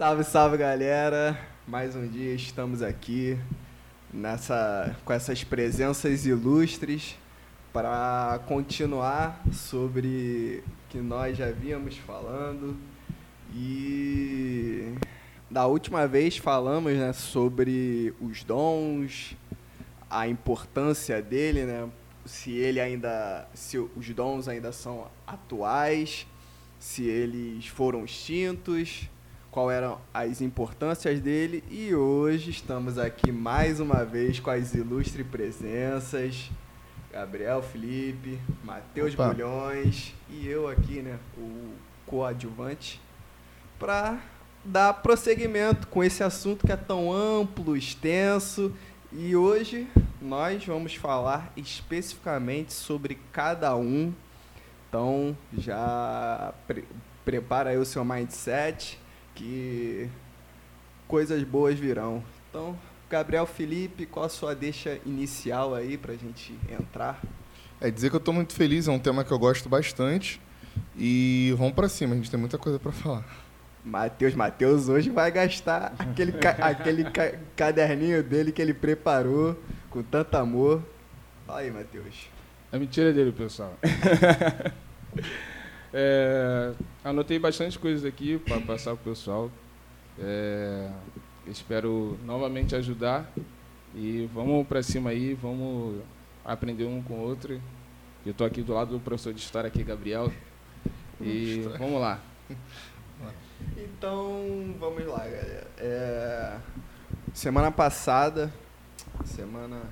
Salve, salve galera! Mais um dia estamos aqui nessa, com essas presenças ilustres para continuar sobre que nós já víamos falando e da última vez falamos né, sobre os dons, a importância dele, né, se ele ainda, se os dons ainda são atuais, se eles foram extintos, qual eram as importâncias dele. E hoje estamos aqui mais uma vez com as ilustres presenças. Gabriel Felipe, Matheus Bulhões e eu aqui, né, o coadjuvante, para dar prosseguimento com esse assunto que é tão amplo, extenso. E hoje nós vamos falar especificamente sobre cada um. Então já pre prepara aí o seu mindset que coisas boas virão. Então, Gabriel Felipe, qual a sua deixa inicial aí para a gente entrar? É dizer que eu estou muito feliz, é um tema que eu gosto bastante. E vamos para cima, a gente tem muita coisa para falar. Matheus, Matheus hoje vai gastar aquele, ca aquele ca caderninho dele que ele preparou com tanto amor. Fala aí, Matheus. É mentira dele, pessoal. é, anotei bastante coisas aqui para passar para o pessoal. É, espero novamente ajudar e vamos para cima aí, vamos aprender um com o outro. Eu estou aqui do lado do professor de história aqui, Gabriel. E vamos lá. Então, vamos lá, galera. É, semana passada, semana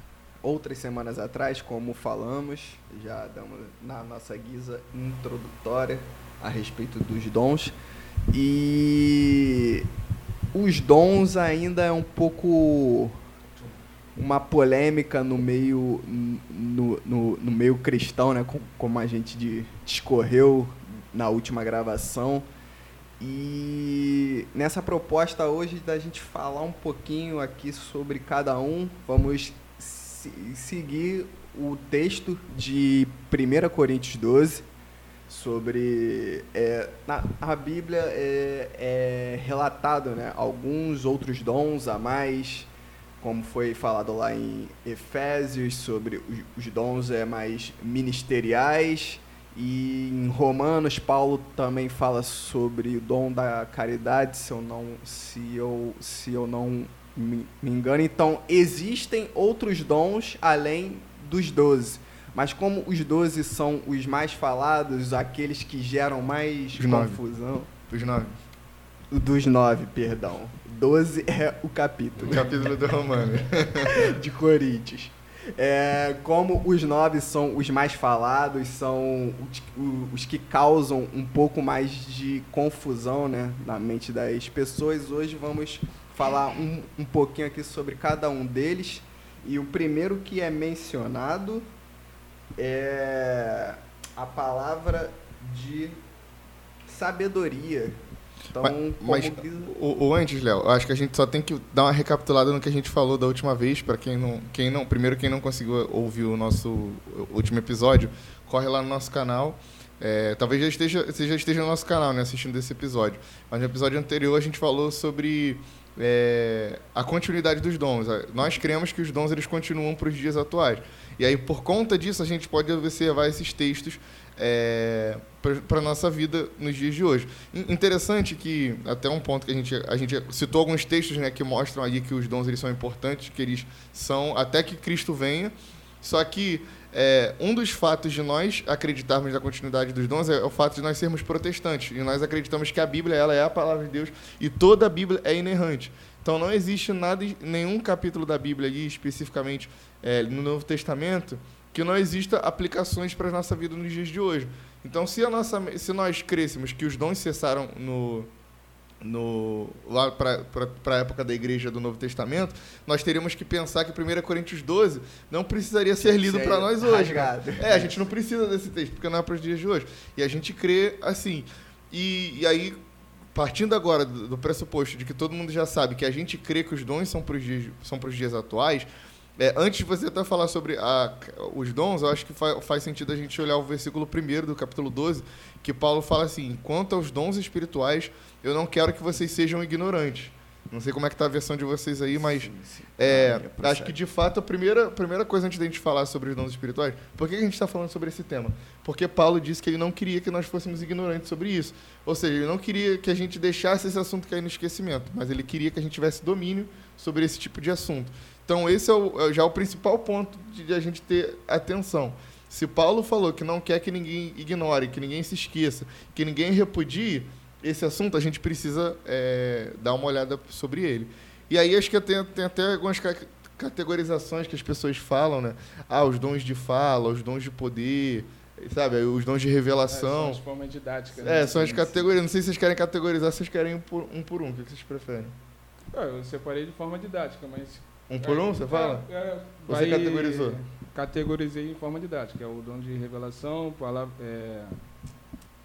outras semanas atrás, como falamos, já damos na nossa guisa introdutória a respeito dos dons. E os dons ainda é um pouco uma polêmica no meio no, no, no meio cristão, né, como a gente discorreu na última gravação. E nessa proposta hoje da gente falar um pouquinho aqui sobre cada um, vamos seguir o texto de 1 Coríntios 12, sobre. É, na, a Bíblia é, é relatado né, alguns outros dons a mais, como foi falado lá em Efésios, sobre os, os dons é, mais ministeriais. E em Romanos, Paulo também fala sobre o dom da caridade, se eu não, se eu, se eu não me, me engano. Então, existem outros dons além dos doze. Mas como os doze são os mais falados, aqueles que geram mais Dos confusão. Dos nove. Dos nove, perdão. Doze é o capítulo. O capítulo do Romano. de Coríntios. É, como os nove são os mais falados, são os, os, que causam um pouco mais de confusão né, na mente das pessoas, hoje vamos falar um, um pouquinho aqui sobre cada um deles. E o primeiro que é mencionado é a palavra de sabedoria. Então, mas, mas o, o, antes, Léo, acho que a gente só tem que dar uma recapitulada no que a gente falou da última vez, para quem não, quem não, primeiro quem não conseguiu ouvir o nosso último episódio, corre lá no nosso canal. É, talvez já esteja, você já esteja no nosso canal, né, assistindo esse episódio. Mas no episódio anterior a gente falou sobre é, a continuidade dos dons. Nós cremos que os dons eles continuam para os dias atuais. E aí, por conta disso, a gente pode observar esses textos é, para a nossa vida nos dias de hoje. Interessante que, até um ponto que a gente, a gente citou alguns textos né, que mostram ali que os dons eles são importantes, que eles são até que Cristo venha, só que é, um dos fatos de nós acreditarmos na continuidade dos dons é o fato de nós sermos protestantes. E nós acreditamos que a Bíblia ela é a palavra de Deus e toda a Bíblia é inerrante. Então não existe nada, nenhum capítulo da Bíblia ali, especificamente é, no Novo Testamento, que não exista aplicações para a nossa vida nos dias de hoje. Então, se, a nossa, se nós crêssemos que os dons cessaram no, no, lá para a época da igreja do Novo Testamento, nós teríamos que pensar que 1 Coríntios 12 não precisaria ser lido para nós hoje. É, a gente não precisa desse texto, porque não é para os dias de hoje. E a gente crê assim. E, e aí, partindo agora do, do, pressuposto de que todo mundo já sabe que a gente crê que os dons são para os dias, são dias atuais, É, antes de você até falar sobre a, os dons, eu acho que faz, faz sentido a gente olhar o versículo 1 do capítulo 12, que Paulo fala assim: quanto aos dons espirituais, eu não quero que vocês sejam ignorantes. Não sei como é que tá a versão de vocês aí, mas sim, sim. É, ah, acho que de fato a primeira, primeira coisa antes da gente falar sobre os dons espirituais, por que a gente está falando sobre esse tema? Porque Paulo disse que ele não queria que nós fôssemos ignorantes sobre isso. Ou seja, ele não queria que a gente deixasse esse assunto cair no esquecimento, mas ele queria que a gente tivesse domínio sobre esse tipo de assunto. Então esse é, o, é já o principal ponto de a gente ter atenção. Se Paulo falou que não quer que ninguém ignore, que ninguém se esqueça, que ninguém repudie, esse assunto a gente precisa é, dar uma olhada sobre ele. E aí acho que tem, tem até algumas categorizações que as pessoas falam, né? Ah, os dons de fala, os dons de poder, sabe? Os dons de revelação. É, são as formas didáticas. Né? É, são as categorias. Não sei se vocês querem categorizar, vocês querem um por um. Por um. O que vocês preferem? Ah, eu separei de forma didática, mas... Um por um, você fala? É, é, você categorizou? Categorizei em forma didática. É o dom de revelação, palavra... É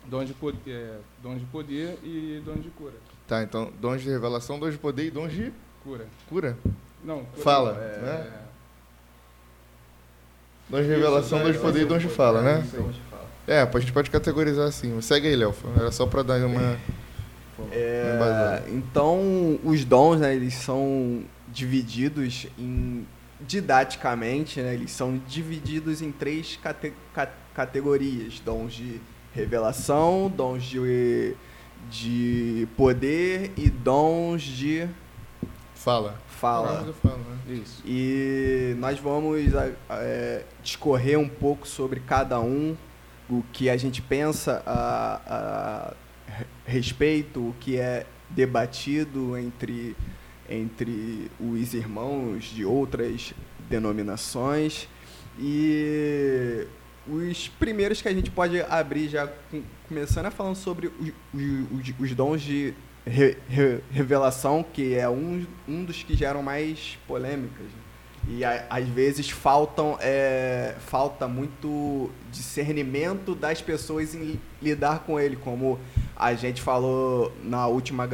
Dons de, poder, é, dons de poder e dons de cura. Tá, então dons de revelação, dons de poder e dons de cura. Cura? Não, cura fala, é, né? Dons de revelação, dons de poder e dons de fala, né? É, a gente pode categorizar assim. Segue aí, Léo. Era só para dar uma. É, então, os dons, né, eles são divididos em didaticamente, né, eles são divididos em três cate categorias: dons de revelação, dons de, de poder e dons de fala. Fala. Falo, né? Isso. E nós vamos é, discorrer um pouco sobre cada um, o que a gente pensa a, a respeito, o que é debatido entre, entre os irmãos de outras denominações. E os primeiros que a gente pode abrir já começando é falando sobre os, os, os dons de re, re, revelação, que é um, um dos que geram mais polêmicas. E a, às vezes faltam, é, falta muito discernimento das pessoas em lidar com ele, como a gente falou na última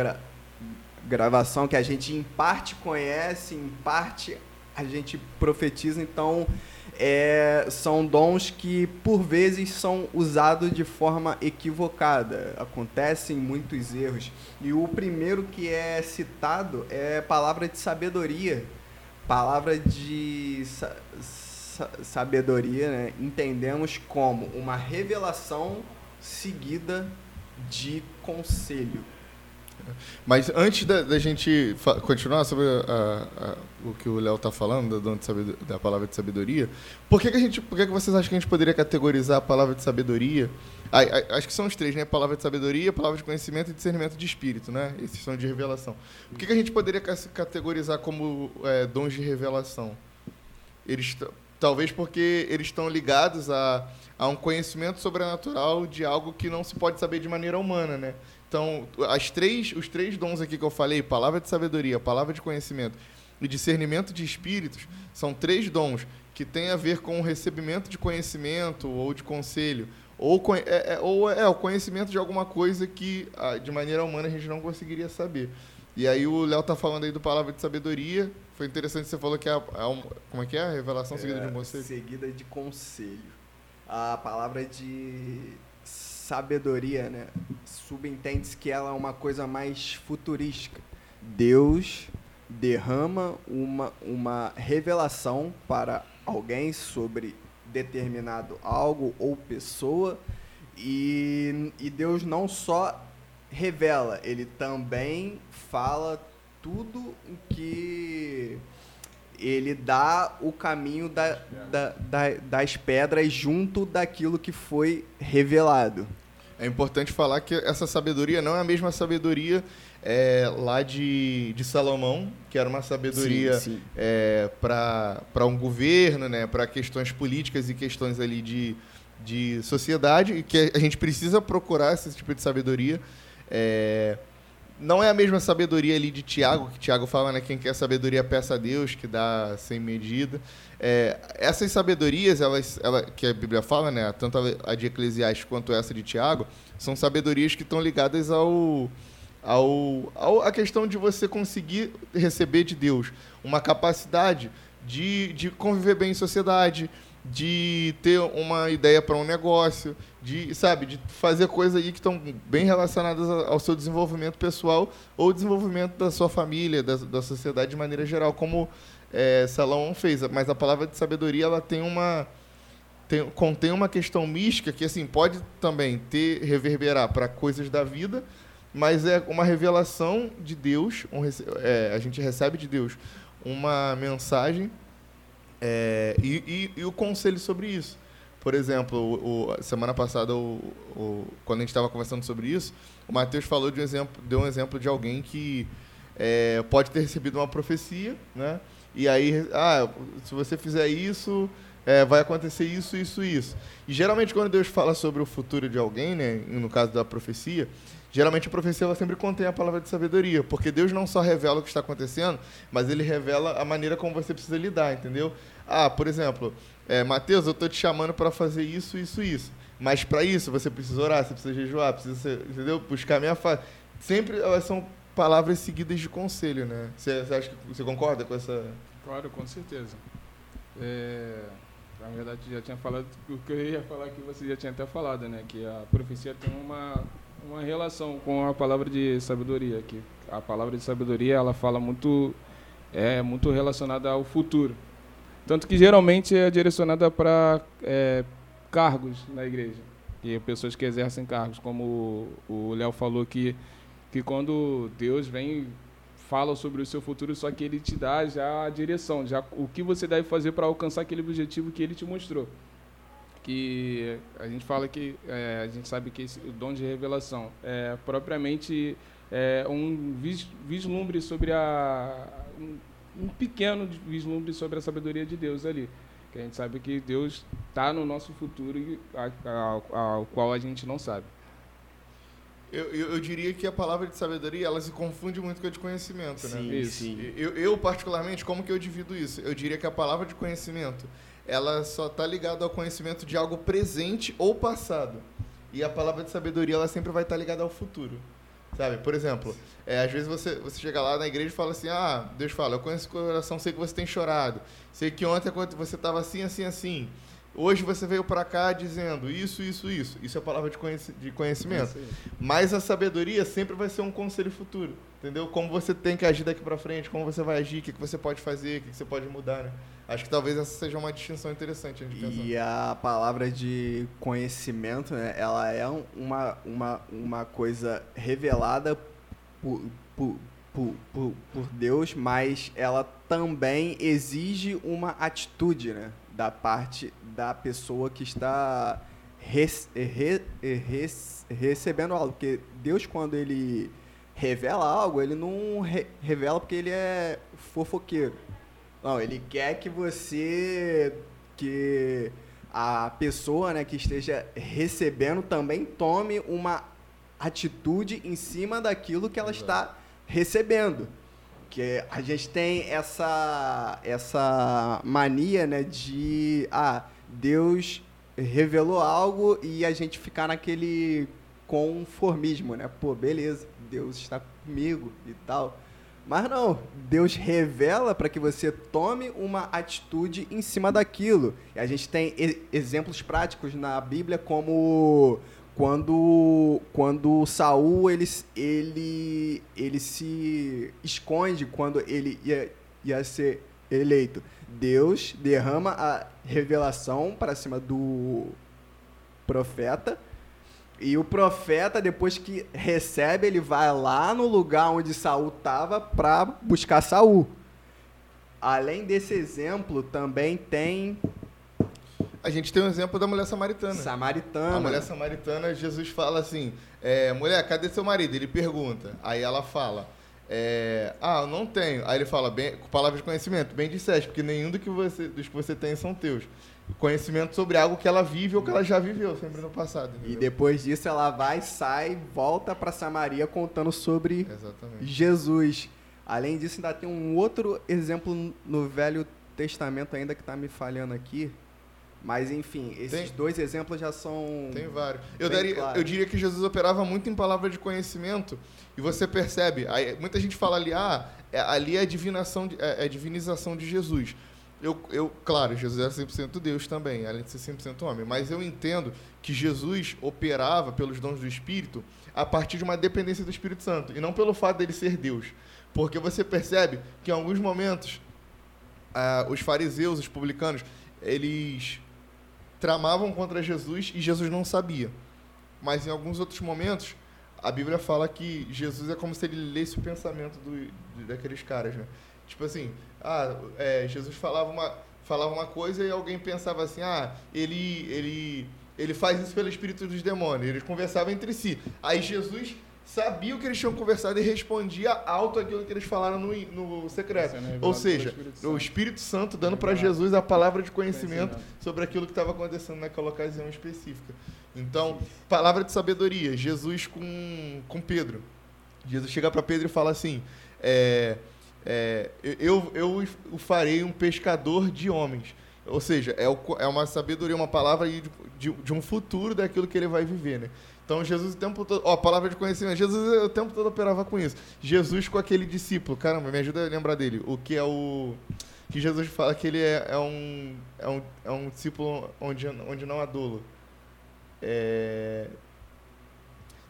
gravação, que a gente em parte conhece, em parte a gente profetiza, então é, são dons que por vezes são usados de forma equivocada. Acontecem muitos erros. E o primeiro que é citado é palavra de sabedoria. Palavra de sa sa sabedoria, né? entendemos como uma revelação seguida de conselho. Mas antes da, da gente continuar sobre a, a, o que o Léo está falando, da, da, palavra de sabedoria, por que, que, a gente, por que, que vocês acham que a gente poderia categorizar a palavra de sabedoria? acho que são os três, né? Palavra de sabedoria, palavra de conhecimento e discernimento de espírito, né? Esses são de revelação. Por que, que a gente poderia categorizar como é, dons de revelação? Eles talvez porque eles estão ligados a, a um conhecimento sobrenatural de algo que não se pode saber de maneira humana, né? Então, as três, os três dons aqui que eu falei, palavra de sabedoria, palavra de conhecimento e discernimento de espíritos, são três dons que têm a ver com o recebimento de conhecimento ou de conselho, ou, é, é, ou é o conhecimento de alguma coisa que, ah, de maneira humana, a gente não conseguiria saber. E aí o Léo tá falando aí do palavra de sabedoria. Foi interessante você falou que é, a, a, como é que é a revelação é, seguida de um conselho. Seguida de conselho. A palavra de sabedoria, né? Subentende-se que ela é uma coisa mais futurística. Deus derrama uma, uma revelação para alguém sobre determinado algo ou pessoa e, e Deus não só revela, ele também fala tudo o que ele dá o caminho da, da, da, das pedras junto daquilo que foi revelado. É importante falar que essa sabedoria não é a mesma sabedoria é, lá de, de Salomão, que era uma sabedoria é, para um governo, né, para questões políticas e questões ali de, de sociedade, e que a gente precisa procurar esse tipo de sabedoria. É, não é a mesma sabedoria ali de Tiago, que Tiago fala, né? Quem quer sabedoria, peça a Deus, que dá sem medida. É, essas sabedorias, elas, ela, que a Bíblia fala, né? Tanto a de Eclesiastes quanto essa de Tiago, são sabedorias que estão ligadas ao, ao, ao a questão de você conseguir receber de Deus uma capacidade de, de conviver bem em sociedade, de ter uma ideia para um negócio, de, sabe, de fazer coisas aí que estão bem relacionadas ao seu desenvolvimento pessoal ou desenvolvimento da sua família, da, da sociedade de maneira geral, como é, Salomão fez. Mas a palavra de sabedoria ela tem uma tem, contém uma questão mística que assim pode também ter reverberar para coisas da vida, mas é uma revelação de Deus. Um, é, a gente recebe de Deus uma mensagem é, e, e, e, o conselho sobre isso. Por exemplo, o, o semana passada, o, quando a gente estava conversando sobre isso, o Mateus falou de um exemplo, deu um exemplo de alguém que é, pode ter recebido uma profecia, né? E aí, ah, se você fizer isso, é, vai acontecer isso, isso, isso. E geralmente quando Deus fala sobre o futuro de alguém, né, no caso da profecia, geralmente a profecia ela sempre contém a palavra de sabedoria, porque Deus não só revela o que está acontecendo, mas ele revela a maneira como você precisa lidar, entendeu? Ah, por exemplo, é, Mateus, eu estou te chamando para fazer isso, isso, isso. Mas para isso você precisa orar, você precisa jejuar, precisa, ser, entendeu? Buscar minha face. Sempre elas são palavras seguidas de conselho, né? Você, você acha que você concorda com essa? Claro, com certeza. É... Na verdade, já tinha falado o que eu ia falar que você já tinha até falado, né? Que a profecia tem uma, uma relação com a palavra de sabedoria. Que a palavra de sabedoria ela fala muito é muito relacionada ao futuro, tanto que geralmente é direcionada para é, cargos na igreja e pessoas que exercem cargos, como o Léo falou que que quando Deus vem fala sobre o seu futuro, só que ele te dá já a direção, já o que você deve fazer para alcançar aquele objetivo que ele te mostrou. Que a gente fala que é, a gente sabe que esse, o dom de revelação é propriamente é, um vis, vislumbre sobre a um, um, pequeno vislumbre sobre a sabedoria de Deus ali. Que a gente sabe que Deus está no nosso futuro ao qual a gente não sabe. Eu, eu, eu, diria que a palavra de sabedoria ela se confunde muito com a de conhecimento, né? sim, né? Sim. Eu, eu, particularmente, como que eu divido isso? Eu diria que a palavra de conhecimento ela só está ligada ao conhecimento de algo presente ou passado. E a palavra de sabedoria ela sempre vai estar tá ligada ao futuro. Sabe? Por exemplo, é, às vezes você, você chega lá na igreja e fala assim: Ah, Deus fala, eu conheço o coração, sei que você tem chorado. Sei que ontem você estava assim, assim, assim. Hoje você veio para cá dizendo isso, isso, isso. Isso é palavra de, conheci de conhecimento. É Mas a sabedoria sempre vai ser um conselho futuro. Entendeu? Como você tem que agir daqui para frente, como você vai agir, o que, que você pode fazer, o que, que você pode mudar. Né? Acho que talvez essa seja uma distinção interessante. e a palavra de conhecimento, né, ela é uma, uma, uma coisa revelada por, por, por, por, por Deus, mas ela também exige uma atitude, né? Da parte da pessoa que está res, re, res, recebendo algo. Porque Deus, quando ele revela algo, ele não re, revela porque ele é fofoqueiro. Não, ele quer que você, que a pessoa né, que esteja recebendo também tome uma atitude em cima daquilo que ela está recebendo. Que a gente tem essa, essa mania, né, de ah, Deus revelou algo e a gente ficar naquele conformismo, né? Pô, beleza, Deus está comigo e tal. Mas não, Deus revela para que você tome uma atitude em cima daquilo. E a gente tem exemplos práticos na Bíblia como quando quando Saul ele, ele ele se esconde quando ele ia, ia ser eleito. Deus derrama a revelação para cima do profeta. E o profeta, depois que recebe, ele vai lá no lugar onde Saul estava para buscar Saul. Além desse exemplo, também tem a gente tem um exemplo da mulher samaritana. Samaritana. A mulher samaritana, Jesus fala assim: é, mulher, cadê seu marido? Ele pergunta. Aí ela fala: é, ah, não tenho. Aí ele fala, bem, com palavras de conhecimento, bem disseste, porque nenhum do que você, dos que você tem são teus. Conhecimento sobre algo que ela vive ou que ela já viveu, sempre no passado. Entendeu? E depois disso ela vai, sai, volta para Samaria contando sobre Exatamente. Jesus. Além disso, ainda tem um outro exemplo no Velho Testamento ainda que está me falhando aqui, mas, enfim, esses tem, dois exemplos já são. Tem vários. Eu, daria, eu diria que Jesus operava muito em palavra de conhecimento. E você percebe, aí, muita gente fala ali, ah, é, ali é a, divinação, é, é a divinização de Jesus. eu, eu, claro, Jesus era 100% Deus também, além de ser 100% homem, mas eu entendo que Jesus operava pelos dons do Espírito a partir de uma dependência do Espírito Santo, e não pelo fato dele ser Deus. Porque você percebe que em alguns momentos ah, os fariseus, os publicanos, eles tramavam contra Jesus e Jesus não sabia. Mas em alguns outros momentos, a Bíblia fala que Jesus é como se ele lesse o pensamento do, daqueles caras, né? Tipo assim, ah, é, Jesus falava uma, falava uma coisa e alguém pensava assim, ah, ele, ele, ele faz isso pelo espírito dos demônios. Eles conversavam entre si. Aí Jesus sabia o que eles tinham conversado e respondia alto aquilo que eles falaram no, no secreto. Ou seja, Espírito o Espírito Santo dando para Jesus a palavra de conhecimento, conhecimento. sobre aquilo que estava acontecendo naquela ocasião específica. Então, palavra de sabedoria, Jesus com, com Pedro. Jesus chega para Pedro e fala assim: é, é, eu, eu o farei um pescador de homens. Ou seja, é, o, é uma sabedoria, uma palavra de, de, de, um futuro daquilo que ele vai viver, né? Então Jesus o tempo todo, ó, palavra de conhecimento, Jesus o tempo todo operava com isso. Jesus com aquele discípulo, caramba, me ajuda a lembrar dele. O que é o que Jesus fala que ele é, é um, é um é um discípulo onde onde não há dolo. É...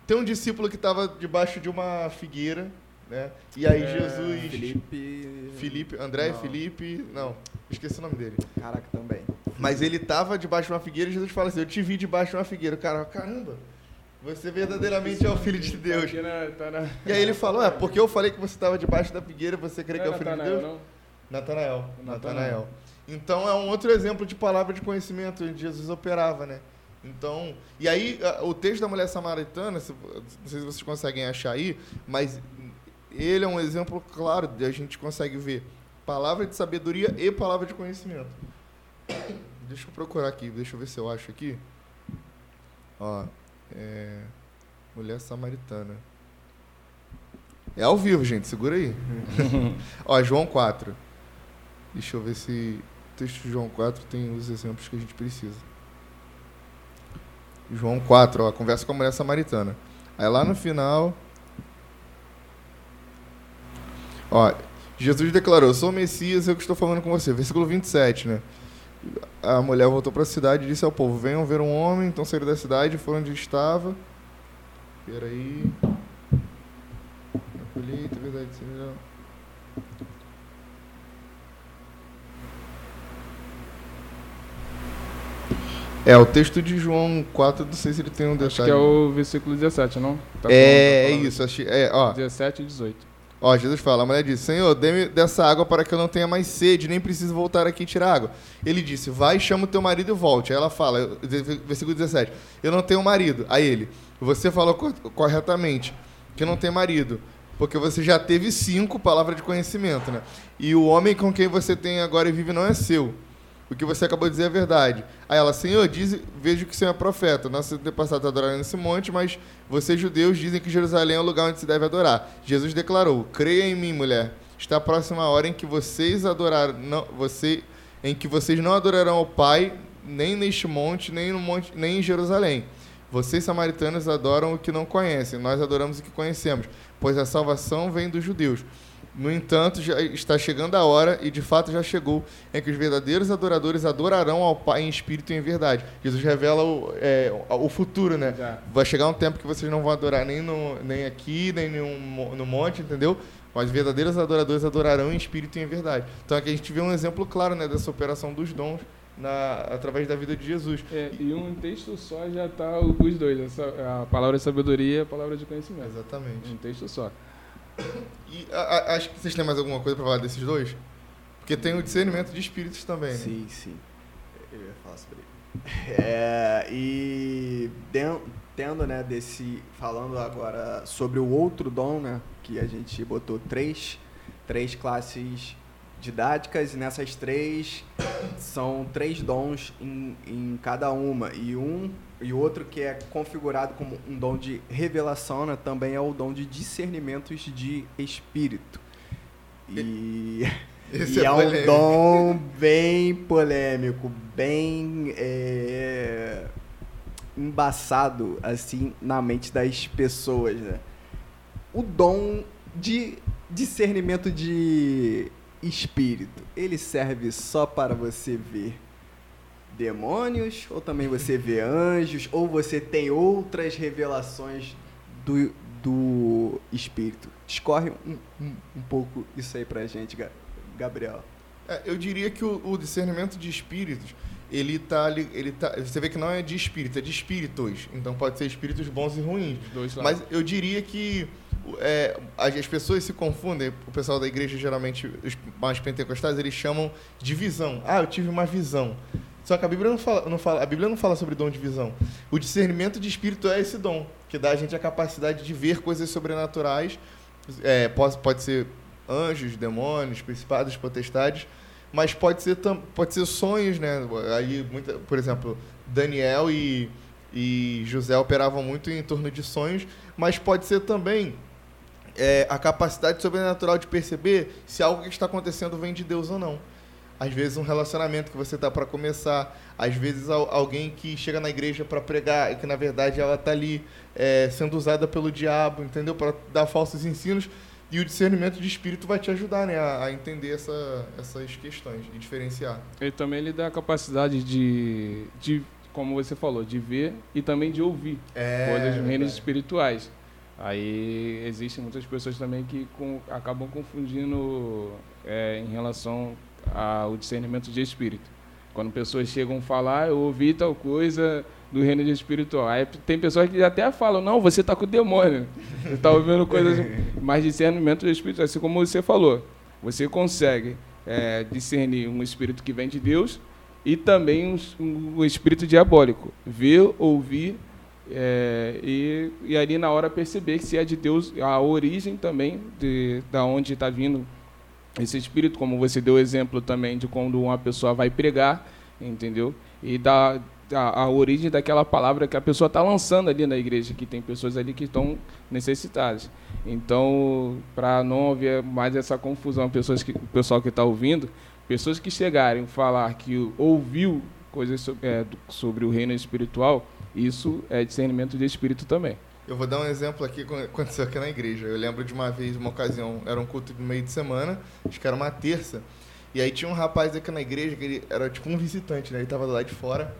Tem um discípulo que estava debaixo de uma figueira né? E aí é, Jesus. Felipe. Felipe, André, não. Felipe. Não, esqueci o nome dele. Caraca, também. Mas ele estava debaixo de uma figueira e Jesus fala assim: Eu te vi debaixo de uma figueira. Cara, caramba, você verdadeiramente é o filho de Deus. Tá na... E aí ele falou: É, porque eu falei que você estava debaixo da figueira, você crê que é o filho de Deus? Natanael. Natanael. Então é um outro exemplo de palavra de conhecimento onde Jesus operava, né? Então, e aí o texto da mulher samaritana, não sei se vocês conseguem achar aí, mas ele é um exemplo claro de a gente consegue ver palavra de sabedoria e palavra de conhecimento. Deixa eu procurar aqui, deixa eu ver se eu acho aqui. Ó, é, mulher samaritana. É ao vivo, gente, segura aí. Ó, João 4. Deixa eu ver se o texto de João 4 tem os exemplos que a gente precisa. João 4, ó, conversa com a mulher samaritana. Aí lá no final, Ó, Jesus declarou: Sou o Messias, eu que estou falando com você. Versículo 27, né? A mulher voltou para a cidade e disse ao povo: Venham ver um homem. Então saíram da cidade, foram onde estava. Peraí. A colheita, verdade, melhor. É, o texto de João 4, não sei se ele tem um detalhe. Acho que é o versículo 17, não? Tá é, é isso. Achei, é, ó. 17 e 18. Ó, Jesus fala, a mulher disse, Senhor, dê-me dessa água para que eu não tenha mais sede, nem preciso voltar aqui e tirar água. Ele disse, vai, chama o teu marido e volte. Aí ela fala, versículo 17, eu não tenho marido. Aí ele, você falou corretamente que não tem marido, porque você já teve cinco palavras de conhecimento, né? E o homem com quem você tem agora e vive não é seu o que você acabou de dizer é verdade. Aí ela, Senhor, diz, vejo que o Senhor é profeta. Nosso antepassado está adorando nesse monte, mas vocês, judeus, dizem que Jerusalém é o lugar onde se deve adorar. Jesus declarou: Creia em mim, mulher. Está a próxima hora em que vocês adorar, não, você, em que vocês não adorarão ao Pai, nem neste monte, nem no monte, nem em Jerusalém. Vocês, samaritanos, adoram o que não conhecem, nós adoramos o que conhecemos, pois a salvação vem dos judeus. No entanto, já está chegando a hora, e de fato já chegou, em que os verdadeiros adoradores adorarão ao Pai em espírito e em verdade. Jesus revela o, é, o futuro, né? Já. Vai chegar um tempo que vocês não vão adorar nem, no, nem aqui, nem no, no monte, entendeu? Mas verdadeiros adoradores adorarão em espírito e em verdade. Então aqui a gente vê um exemplo claro né, dessa operação dos dons na, através da vida de Jesus. É, e um texto só já está os dois, essa, a palavra de sabedoria e a palavra de conhecimento. Exatamente. Um texto só. E a, a, acho que vocês têm mais alguma coisa para falar desses dois? Porque tem o discernimento de espíritos também, né? Sim, sim. Eu ia falar sobre ele. É, e tendo, né, desse. Falando agora sobre o outro dom, né? Que a gente botou três, três classes didáticas, e nessas três são três dons em, em cada uma. E um e outro que é configurado como um dom de revelação, né, também é o dom de discernimentos de espírito. E, e é, é um dom bem polêmico, bem é, embaçado assim na mente das pessoas. Né? O dom de discernimento de espírito, ele serve só para você ver demônios, ou também você vê anjos, ou você tem outras revelações do, do espírito? Discorre um, um, um pouco isso aí pra gente, Gabriel. É, eu diria que o, o, discernimento de espíritos, ele tá, ele tá. Você vê que não é de espírito, é de espíritos. Então pode ser espíritos bons e ruins. Mas eu diria que é, as pessoas se confundem, o pessoal da igreja, geralmente, os mais pentecostais, eles chamam de visão. Ah, eu tive uma visão. Só que a Bíblia não fala, não fala, a Bíblia não fala sobre dom de visão. O discernimento de espírito é esse dom, que dá a gente a capacidade de ver coisas sobrenaturais. É, pode, pode ser anjos, demônios, principados, potestades, mas pode ser, pode ser sonhos, né? Aí, muita, por exemplo, Daniel e, e José operavam muito em torno de sonhos, mas pode ser também é, a capacidade sobrenatural de perceber se algo que está acontecendo vem de Deus ou não. Às vezes um relacionamento que você está para começar, às vezes alguém que chega na igreja para pregar e que na verdade ela está ali é, sendo usada pelo diabo, entendeu? Para dar falsos ensinos. E o discernimento de espírito vai te ajudar né, a, a entender essa, essas questões e diferenciar. Ele também ele dá a capacidade de, de, como você falou, de ver e também de ouvir é, coisas dos reinos espirituais. Aí existem muitas pessoas também que com, acabam confundindo é, em relação ao discernimento de espírito. Quando pessoas chegam a falar, eu ouvi tal coisa do reino de espiritual. Aí tem pessoas que até falam, não, você está com o demônio. Você está ouvindo coisas. Mas discernimento de espírito, assim como você falou, você consegue é, discernir um espírito que vem de Deus e também um, um espírito diabólico. Ver, ouvir é, e, e ali na hora perceber que se é de Deus, a origem também de da onde está vindo esse espírito, como você deu o exemplo também de quando uma pessoa vai pregar, entendeu? E da a, a origem daquela palavra que a pessoa está lançando ali na igreja, que tem pessoas ali que estão necessitadas. Então, para não haver mais essa confusão, pessoas que, o pessoal que está ouvindo, pessoas que chegarem falar que ouviu coisas sobre, é, sobre o reino espiritual, isso é discernimento de espírito também. Eu vou dar um exemplo aqui que aconteceu aqui na igreja. Eu lembro de uma vez, uma ocasião, era um culto de meio de semana, acho que era uma terça, e aí tinha um rapaz aqui na igreja que ele era tipo um visitante, né? Ele tava lá de fora.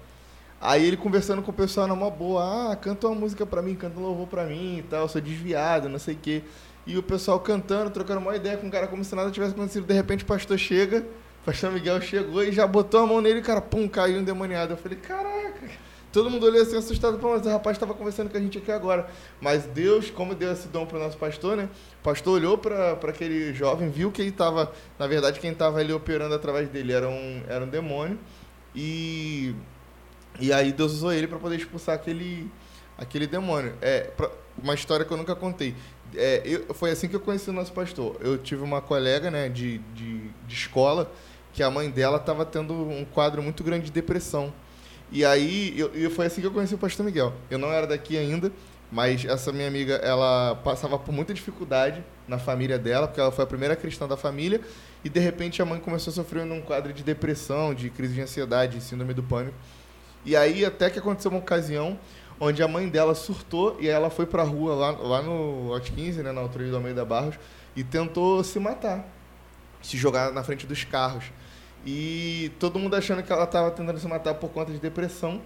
Aí ele conversando com o pessoal numa boa, ah, canta uma música pra mim, canta um louvor pra mim e tal, sou desviado, não sei o quê. E o pessoal cantando, trocando uma ideia com o cara como se nada tivesse acontecido. De repente o pastor chega, o pastor Miguel chegou e já botou a mão nele e o cara, pum, caiu endemoniado. Eu falei, caraca. Todo mundo olhou assim assustado, Pô, mas o rapaz estava conversando com a gente aqui agora. Mas Deus, como deu esse dom para o nosso pastor, né? O pastor olhou para aquele jovem, viu que ele estava, na verdade, quem estava ali operando através dele era um, era um demônio. E, e aí Deus usou ele para poder expulsar aquele, aquele demônio. É pra, uma história que eu nunca contei. É, eu, foi assim que eu conheci o nosso pastor. Eu tive uma colega né, de, de, de escola que a mãe dela estava tendo um quadro muito grande de depressão. E aí, eu, eu, foi assim que eu conheci o pastor Miguel. Eu não era daqui ainda, mas essa minha amiga, ela passava por muita dificuldade na família dela, porque ela foi a primeira cristã da família, e de repente a mãe começou a sofrer um quadro de depressão, de crise de ansiedade, síndrome do pânico. E aí, até que aconteceu uma ocasião onde a mãe dela surtou e ela foi pra rua lá, lá no Hot 15, né, na altura do Almeida Barros, e tentou se matar, se jogar na frente dos carros. E todo mundo achando que ela estava tentando se matar por conta de depressão.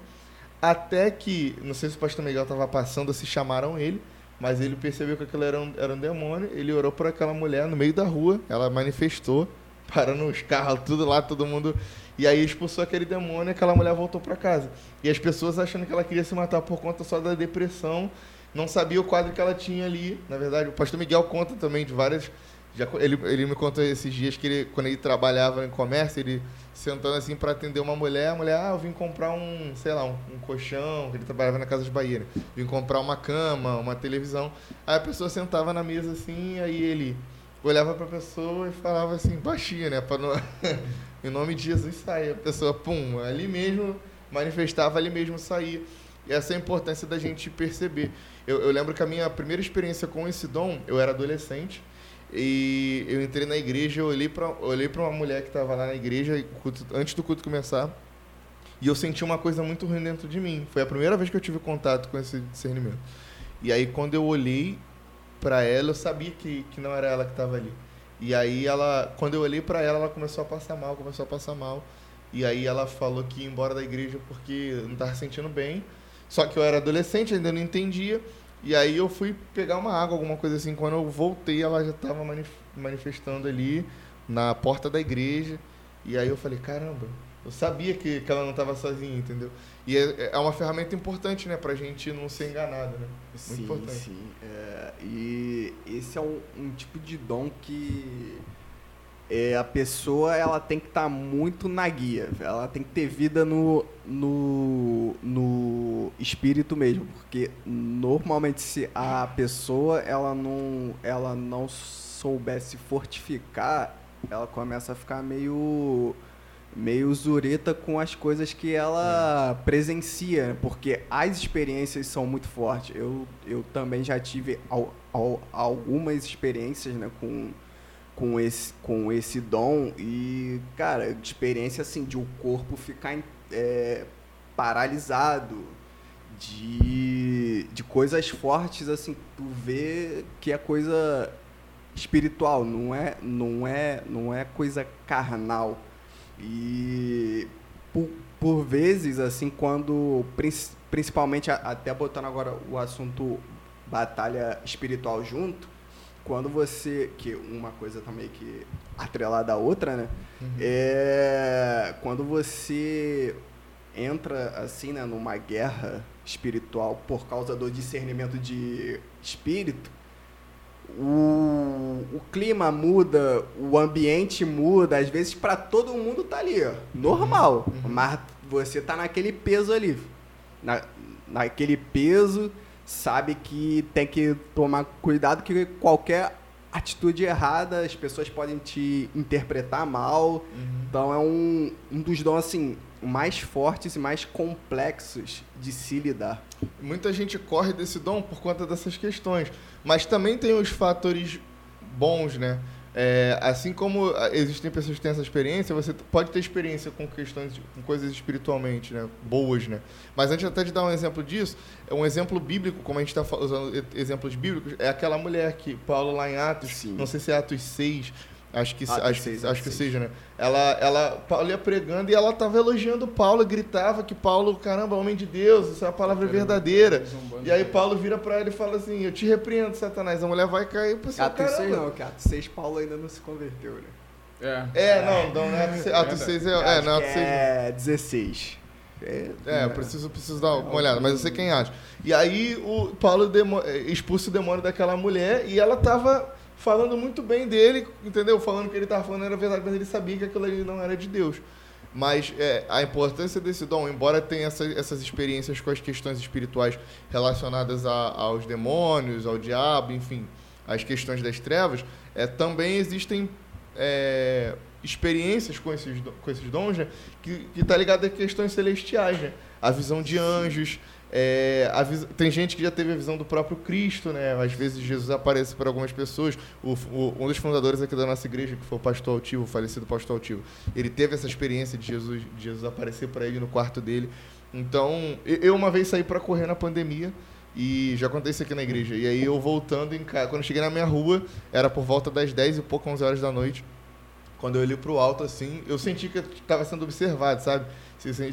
Até que, não sei se o pastor Miguel estava passando, se chamaram ele, mas ele percebeu que aquilo era um, era um demônio. Ele orou por aquela mulher no meio da rua, ela manifestou, parando os carros, tudo lá, todo mundo. E aí expulsou aquele demônio e aquela mulher voltou para casa. E as pessoas achando que ela queria se matar por conta só da depressão, não sabia o quadro que ela tinha ali. Na verdade, o pastor Miguel conta também de várias já, ele, ele me contou esses dias que ele, quando ele trabalhava em comércio, ele sentando assim para atender uma mulher, a mulher, ah, eu vim comprar um, sei lá, um, um colchão, ele trabalhava na Casa de Bahia, né? vim comprar uma cama, uma televisão. Aí a pessoa sentava na mesa assim, aí ele olhava para a pessoa e falava assim, baixinho, né? Para no... em nome de Jesus sair. A pessoa, pum, ali mesmo manifestava, ali mesmo saía. E essa é a importância da gente perceber. Eu, eu lembro que a minha primeira experiência com esse dom, eu era adolescente, e eu entrei na igreja, eu olhei para olhei uma mulher que estava lá na igreja culto, antes do culto começar. E eu senti uma coisa muito ruim dentro de mim. Foi a primeira vez que eu tive contato com esse discernimento. E aí quando eu olhei para ela, eu sabia que, que não era ela que estava ali. E aí ela, quando eu olhei para ela, ela começou a passar mal, começou a passar mal. E aí ela falou que ia embora da igreja porque não estava se sentindo bem. Só que eu era adolescente, ainda não entendia. E aí eu fui pegar uma água, alguma coisa assim. Quando eu voltei, ela já estava manifestando ali na porta da igreja. E aí eu falei, caramba, eu sabia que, que ela não estava sozinha, entendeu? E é, é uma ferramenta importante, né? Pra gente não ser enganado, né? Muito sim, importante. sim. É, e esse é um, um, tipo de dom que é, a pessoa ela tem que estar tá muito na guia. Ela tem que ter vida no, no, no espírito mesmo. Porque normalmente se a pessoa ela não, ela não soubesse fortificar, ela começa a ficar meio meio zureta com as coisas que ela presencia, porque as experiências são muito fortes. Eu, eu também já tive al, al, algumas experiências né, com, com, esse, com esse dom e, cara, experiência assim de o corpo ficar é, paralisado, de, de coisas fortes, assim, tu vê que é coisa espiritual, não é, não é, não é coisa carnal. E por, por vezes, assim, quando, principalmente até botando agora o assunto batalha espiritual junto, quando você, que uma coisa também que atrelada à outra, né? Uhum. É quando você entra assim, né, numa guerra espiritual por causa do discernimento de espírito, o, o clima muda, o ambiente muda, às vezes para todo mundo tá ali, ó, normal, uhum. mas você tá naquele peso ali, na, naquele peso, sabe que tem que tomar cuidado que qualquer atitude errada as pessoas podem te interpretar mal, uhum. então é um, um dos dons assim mais fortes e mais complexos de se lidar. Muita gente corre desse dom por conta dessas questões, mas também tem os fatores bons, né? É, assim como existem pessoas que têm essa experiência, você pode ter experiência com questões, com coisas espiritualmente, né? Boas, né? Mas antes até de dar um exemplo disso, é um exemplo bíblico, como a gente está usando exemplos bíblicos, é aquela mulher que Paulo lá em Atos, Sim. não sei se é Atos 6, Acho que, ah, acho, seis, acho que seis. seja, né? Ela, ela, Paulo ia pregando e ela estava elogiando Paulo, gritava que Paulo, caramba, homem de Deus, isso é a palavra verdadeira. E aí Paulo vira para ele e fala assim: Eu te repreendo, Satanás. A mulher vai cair para cima. Atos 6 não, que Atos 6 Paulo ainda não se converteu, né? É, é não, não, não é Atos 6. Atos 6 é, é, não, Atos 6 é 16. É, é, eu preciso, preciso dar uma olhada, mas eu sei quem acha. E aí o Paulo demo, expulsa o demônio daquela mulher e ela estava falando muito bem dele, entendeu? Falando que ele estava falando era verdade, mas ele sabia que aquilo ali não era de Deus. Mas é, a importância desse dom, embora tenha essa, essas experiências com as questões espirituais relacionadas a, aos demônios, ao diabo, enfim, as questões das trevas, é, também existem é, experiências com esses, com esses dons né, que está ligado a questões celestiais, né? A visão de anjos, é, tem gente que já teve a visão do próprio Cristo, né? Às vezes Jesus aparece para algumas pessoas. O, o, um dos fundadores aqui da nossa igreja, que foi o pastor Altivo, o falecido pastor Altivo, ele teve essa experiência de Jesus, de Jesus aparecer para ele no quarto dele. Então, eu uma vez saí para correr na pandemia e já contei isso aqui na igreja. E aí eu voltando em casa, quando eu cheguei na minha rua, era por volta das 10 e pouco, 11 horas da noite. Quando eu olhei para o alto assim, eu senti que estava sendo observado, sabe?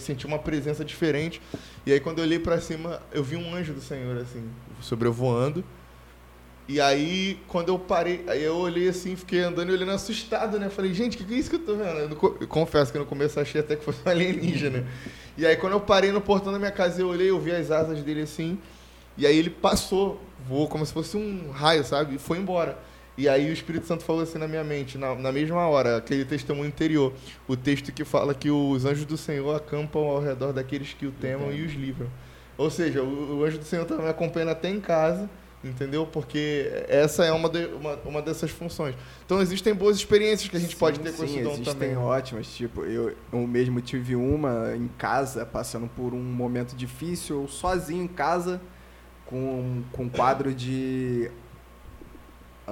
senti uma presença diferente. E aí quando eu olhei para cima, eu vi um anjo do Senhor assim, sobrevoando. E aí quando eu parei, aí eu olhei assim, fiquei andando e olhando assustado, né? Falei, gente, o que, que é isso que eu tô vendo? Eu, eu confesso que no começo eu achei até que fosse um alienígena. E aí quando eu parei no portão da minha casa, eu olhei, eu vi as asas dele assim. E aí ele passou, voou como se fosse um raio, sabe? E foi embora. E aí o Espírito Santo falou assim na minha mente, na, na mesma hora, aquele testemunho interior, o texto que fala que os anjos do Senhor acampam ao redor daqueles que o temam e os livram. Ou seja, o, o anjo do Senhor está me acompanhando até em casa, entendeu? Porque essa é uma, de, uma, uma dessas funções. Então existem boas experiências que a gente sim, pode ter com sim, esse dom existem também. ótimas. Tipo, eu, eu mesmo tive uma em casa, passando por um momento difícil, sozinho em casa, com, com um quadro de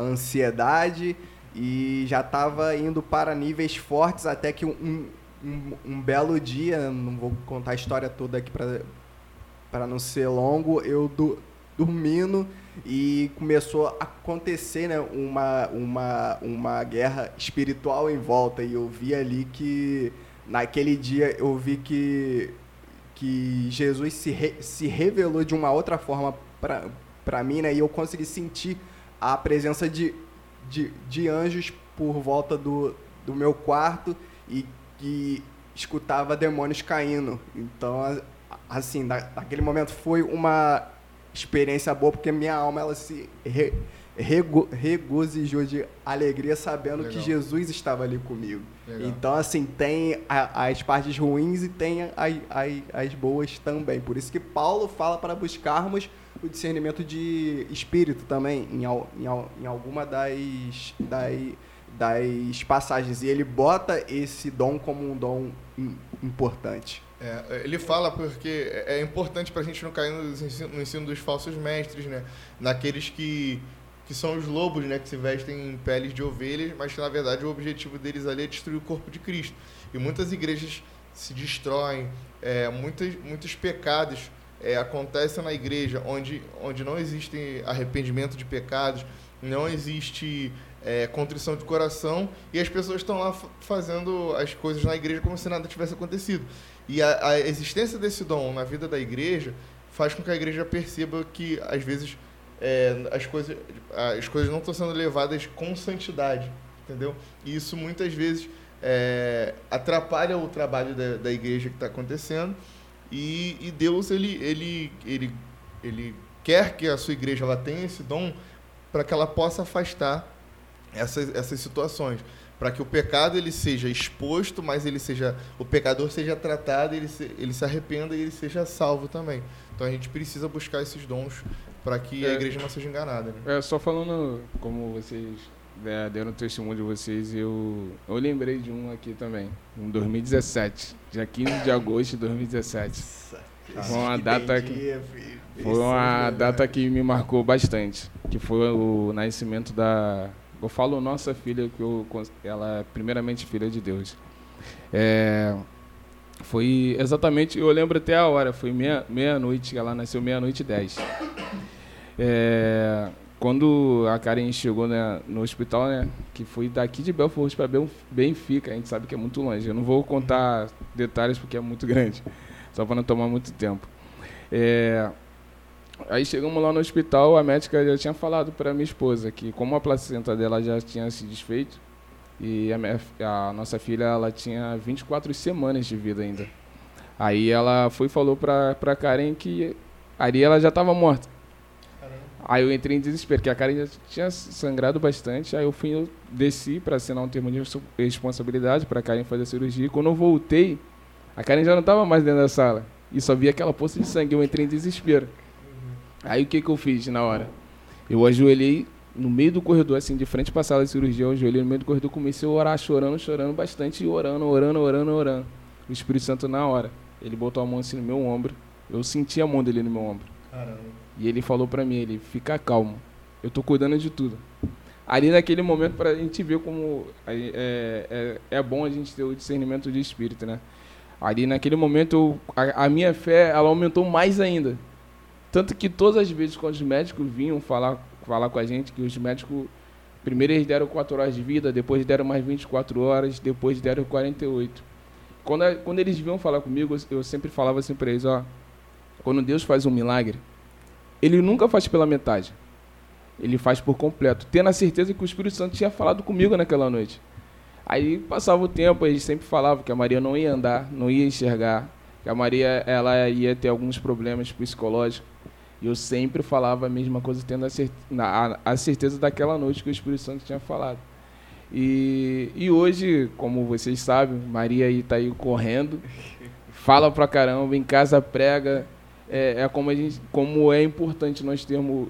ansiedade e já estava indo para níveis fortes até que um, um, um, belo dia, não vou contar a história toda aqui para não ser longo, eu do, dormindo e começou a acontecer né, uma, uma, uma guerra espiritual em volta. E eu vi ali que, naquele dia, eu vi que, que Jesus se, re, se revelou de uma outra forma para mim, né? E eu consegui sentir a presença de, de, de anjos por volta do, do meu quarto e que escutava demônios caindo. Então, assim, naquele momento foi uma experiência boa, porque minha alma ela se re, rego, regozijou de alegria sabendo Legal. que Jesus estava ali comigo. Legal. Então, assim, tem a, as partes ruins e tem a, a, as boas também. Por isso que Paulo fala para buscarmos o discernimento de espírito também, em, em, em alguma das, das, das passagens. E ele bota esse dom como um dom importante. É, ele fala porque é, é importante para a gente não cair no ensino, no ensino, dos falsos mestres, né? Naqueles que, que são os lobos, né? Que se vestem em peles de ovelhas, mas que na verdade o objetivo deles ali é destruir o corpo de Cristo. E muitas igrejas se destroem, é, muitos, muitos pecados é, acontecem na igreja onde, onde não existe arrependimento de pecados, não existe é, contrição de coração e as pessoas estão lá fazendo as coisas na igreja como se nada tivesse acontecido. E a, a, existência desse dom na vida da igreja faz com que a igreja perceba que, às vezes, é, as, coisas, as coisas não estão sendo levadas com santidade, entendeu? E isso, muitas vezes, é, atrapalha o trabalho da, da igreja que está acontecendo. E, e, Deus, ele, ele, ele, ele quer que a sua igreja ela tenha esse dom para que ela possa afastar essas, essas situações para que o pecado ele seja exposto, mas ele seja o pecador seja tratado, ele se, ele se arrependa e ele seja salvo também. Então a gente precisa buscar esses dons para que é, a igreja não seja enganada. Né? É só falando como vocês né, deram o testemunho de vocês, eu eu lembrei de um aqui também, em 2017, dia 15 de agosto de 2017. Foi uma data que foi uma data que me marcou bastante, que foi o nascimento da eu falo nossa filha, que eu, ela é primeiramente filha de Deus. É, foi exatamente, eu lembro até a hora, foi meia-noite, meia ela nasceu meia-noite e dez. É, quando a Karen chegou né, no hospital, né, que foi daqui de Belfort para Benfica, a gente sabe que é muito longe. Eu não vou contar detalhes porque é muito grande, só para não tomar muito tempo. É, Aí chegamos lá no hospital, a médica já tinha falado para minha esposa que como a placenta dela já tinha se desfeito e a, minha, a nossa filha ela tinha 24 semanas de vida ainda. Aí ela foi e falou para para Karen que a Ari ela já estava morta. Aí eu entrei em desespero, porque a Karen já tinha sangrado bastante. Aí eu fui, eu desci para assinar um termo de responsabilidade para a Karen fazer a cirurgia. E quando eu voltei, a Karen já não estava mais dentro da sala. E só via aquela poça de sangue. Eu entrei em desespero. Aí o que, que eu fiz na hora? Eu ajoelhei no meio do corredor, assim, de frente para a sala de cirurgia, eu ajoelhei no meio do corredor, comecei a orar, chorando, chorando bastante, e orando, orando, orando, orando. O Espírito Santo, na hora, ele botou a mão assim no meu ombro, eu senti a mão dele no meu ombro. Caramba. E ele falou para mim, ele, fica calmo, eu tô cuidando de tudo. Ali naquele momento, para a gente ver como é, é, é, bom a gente ter o discernimento de espírito, né? Ali naquele momento, a, a minha fé, ela aumentou mais ainda tanto que todas as vezes quando os médicos vinham falar, falar com a gente, que os médicos, primeiro eles deram 4 horas de vida, depois deram mais 24 horas, depois deram 48. Quando, quando eles vinham falar comigo, eu sempre falava assim para eles, ó, quando Deus faz um milagre, ele nunca faz pela metade. Ele faz por completo, tendo a certeza que o Espírito Santo tinha falado comigo naquela noite. Aí passava o tempo, eles sempre falavam que a Maria não ia andar, não ia enxergar, que a Maria ela ia ter alguns problemas psicológicos. E eu sempre falava a mesma coisa, tendo a, certe a, a certeza daquela noite que o Espírito Santo tinha falado. E, e hoje, como vocês sabem, Maria aí está aí correndo, fala pra caramba, em casa prega. É, é como, gente, como é importante nós termos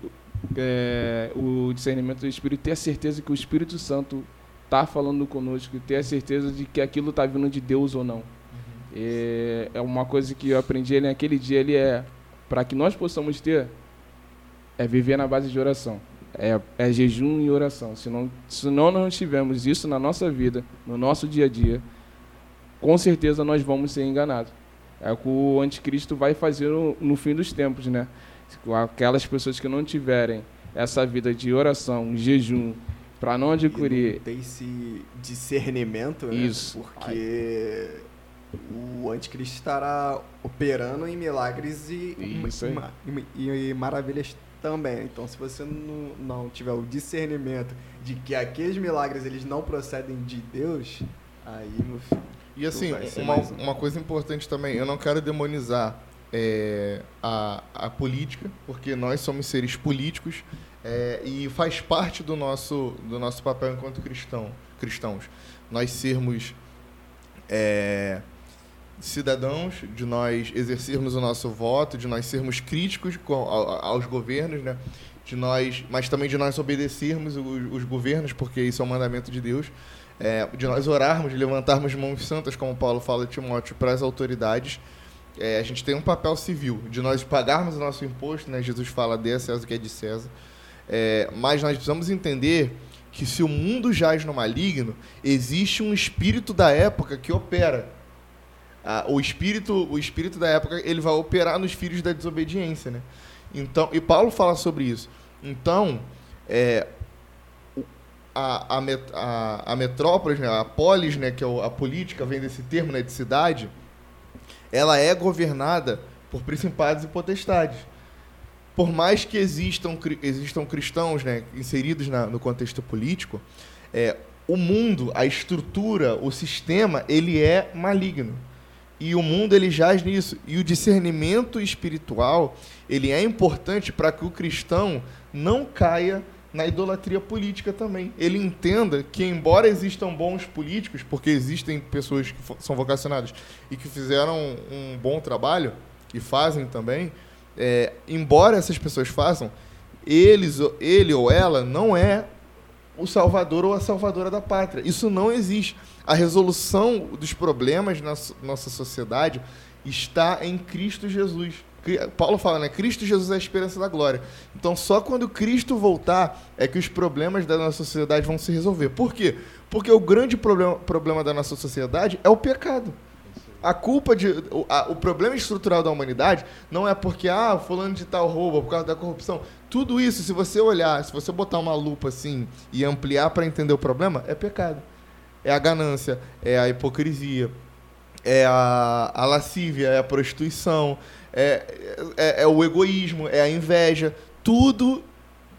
é, o discernimento do Espírito, ter a certeza que o Espírito Santo está falando conosco, ter a certeza de que aquilo está vindo de Deus ou não. Uhum. É, é uma coisa que eu aprendi naquele dia, ele é para que nós possamos ter, é viver na base de oração. É, é jejum e oração. Se não, se não nós tivermos isso na nossa vida, no nosso dia a dia, com certeza nós vamos ser enganados. É o que o anticristo vai fazer no, no fim dos tempos, né? Aquelas pessoas que não tiverem essa vida de oração, jejum, para não adquirir. Não tem esse discernimento, né? Isso. Porque o anticristo estará operando em milagres e, e, e, e maravilhas também. Então, se você não, não tiver o discernimento de que aqueles milagres eles não procedem de Deus, aí no fim. E assim, uma, um. uma coisa importante também, eu não quero demonizar é, a, a política, porque nós somos seres políticos é, e faz parte do nosso, do nosso papel enquanto cristão, cristãos. Nós sermos é, cidadãos, de nós exercermos o nosso voto, de nós sermos críticos com, aos governos, né? de nós, mas também de nós obedecermos os, os governos, porque isso é um mandamento de Deus. É, de nós orarmos, de levantarmos mãos santas, como Paulo fala de Timóteo, para as autoridades é, a gente tem um papel civil de nós pagarmos o nosso imposto, né? Jesus fala de César o que é de César. É, mas nós precisamos entender que se o mundo jaz no maligno, existe um espírito da época que opera. Ah, o espírito, o espírito da época, ele vai operar nos filhos da desobediência, né? Então, e Paulo fala sobre isso. Então, é, a, a, a, a metrópole, né, a polis, né, que é a política, vem desse termo né, de cidade, ela é governada por principados e potestades. Por mais que existam, existam cristãos né, inseridos na, no contexto político, é, o mundo, a estrutura, o sistema, ele é maligno. E o mundo ele jaz nisso. E o discernimento espiritual, ele é importante para que o cristão não caia na idolatria política também. Ele entenda que, embora existam bons políticos, porque existem pessoas que são vocacionadas e que fizeram um bom trabalho, e fazem também, é, embora essas pessoas façam, eles, ele ou ela não é o salvador ou a salvadora da pátria. Isso não existe. A resolução dos problemas na nossa sociedade está em Cristo Jesus. Paulo fala, né? Cristo Jesus é a esperança da glória. Então, só quando Cristo voltar é que os problemas da nossa sociedade vão se resolver. Por quê? Porque o grande problema, problema da nossa sociedade é o pecado. A culpa de. O, a, o problema estrutural da humanidade não é porque, ah, fulano de tal rouba por causa da corrupção. Tudo isso, se você olhar, se você botar uma lupa assim e ampliar para entender o problema, é pecado. É a ganância, é a hipocrisia, é a, a lascívia, é a prostituição, é, é, é o egoísmo, é a inveja, tudo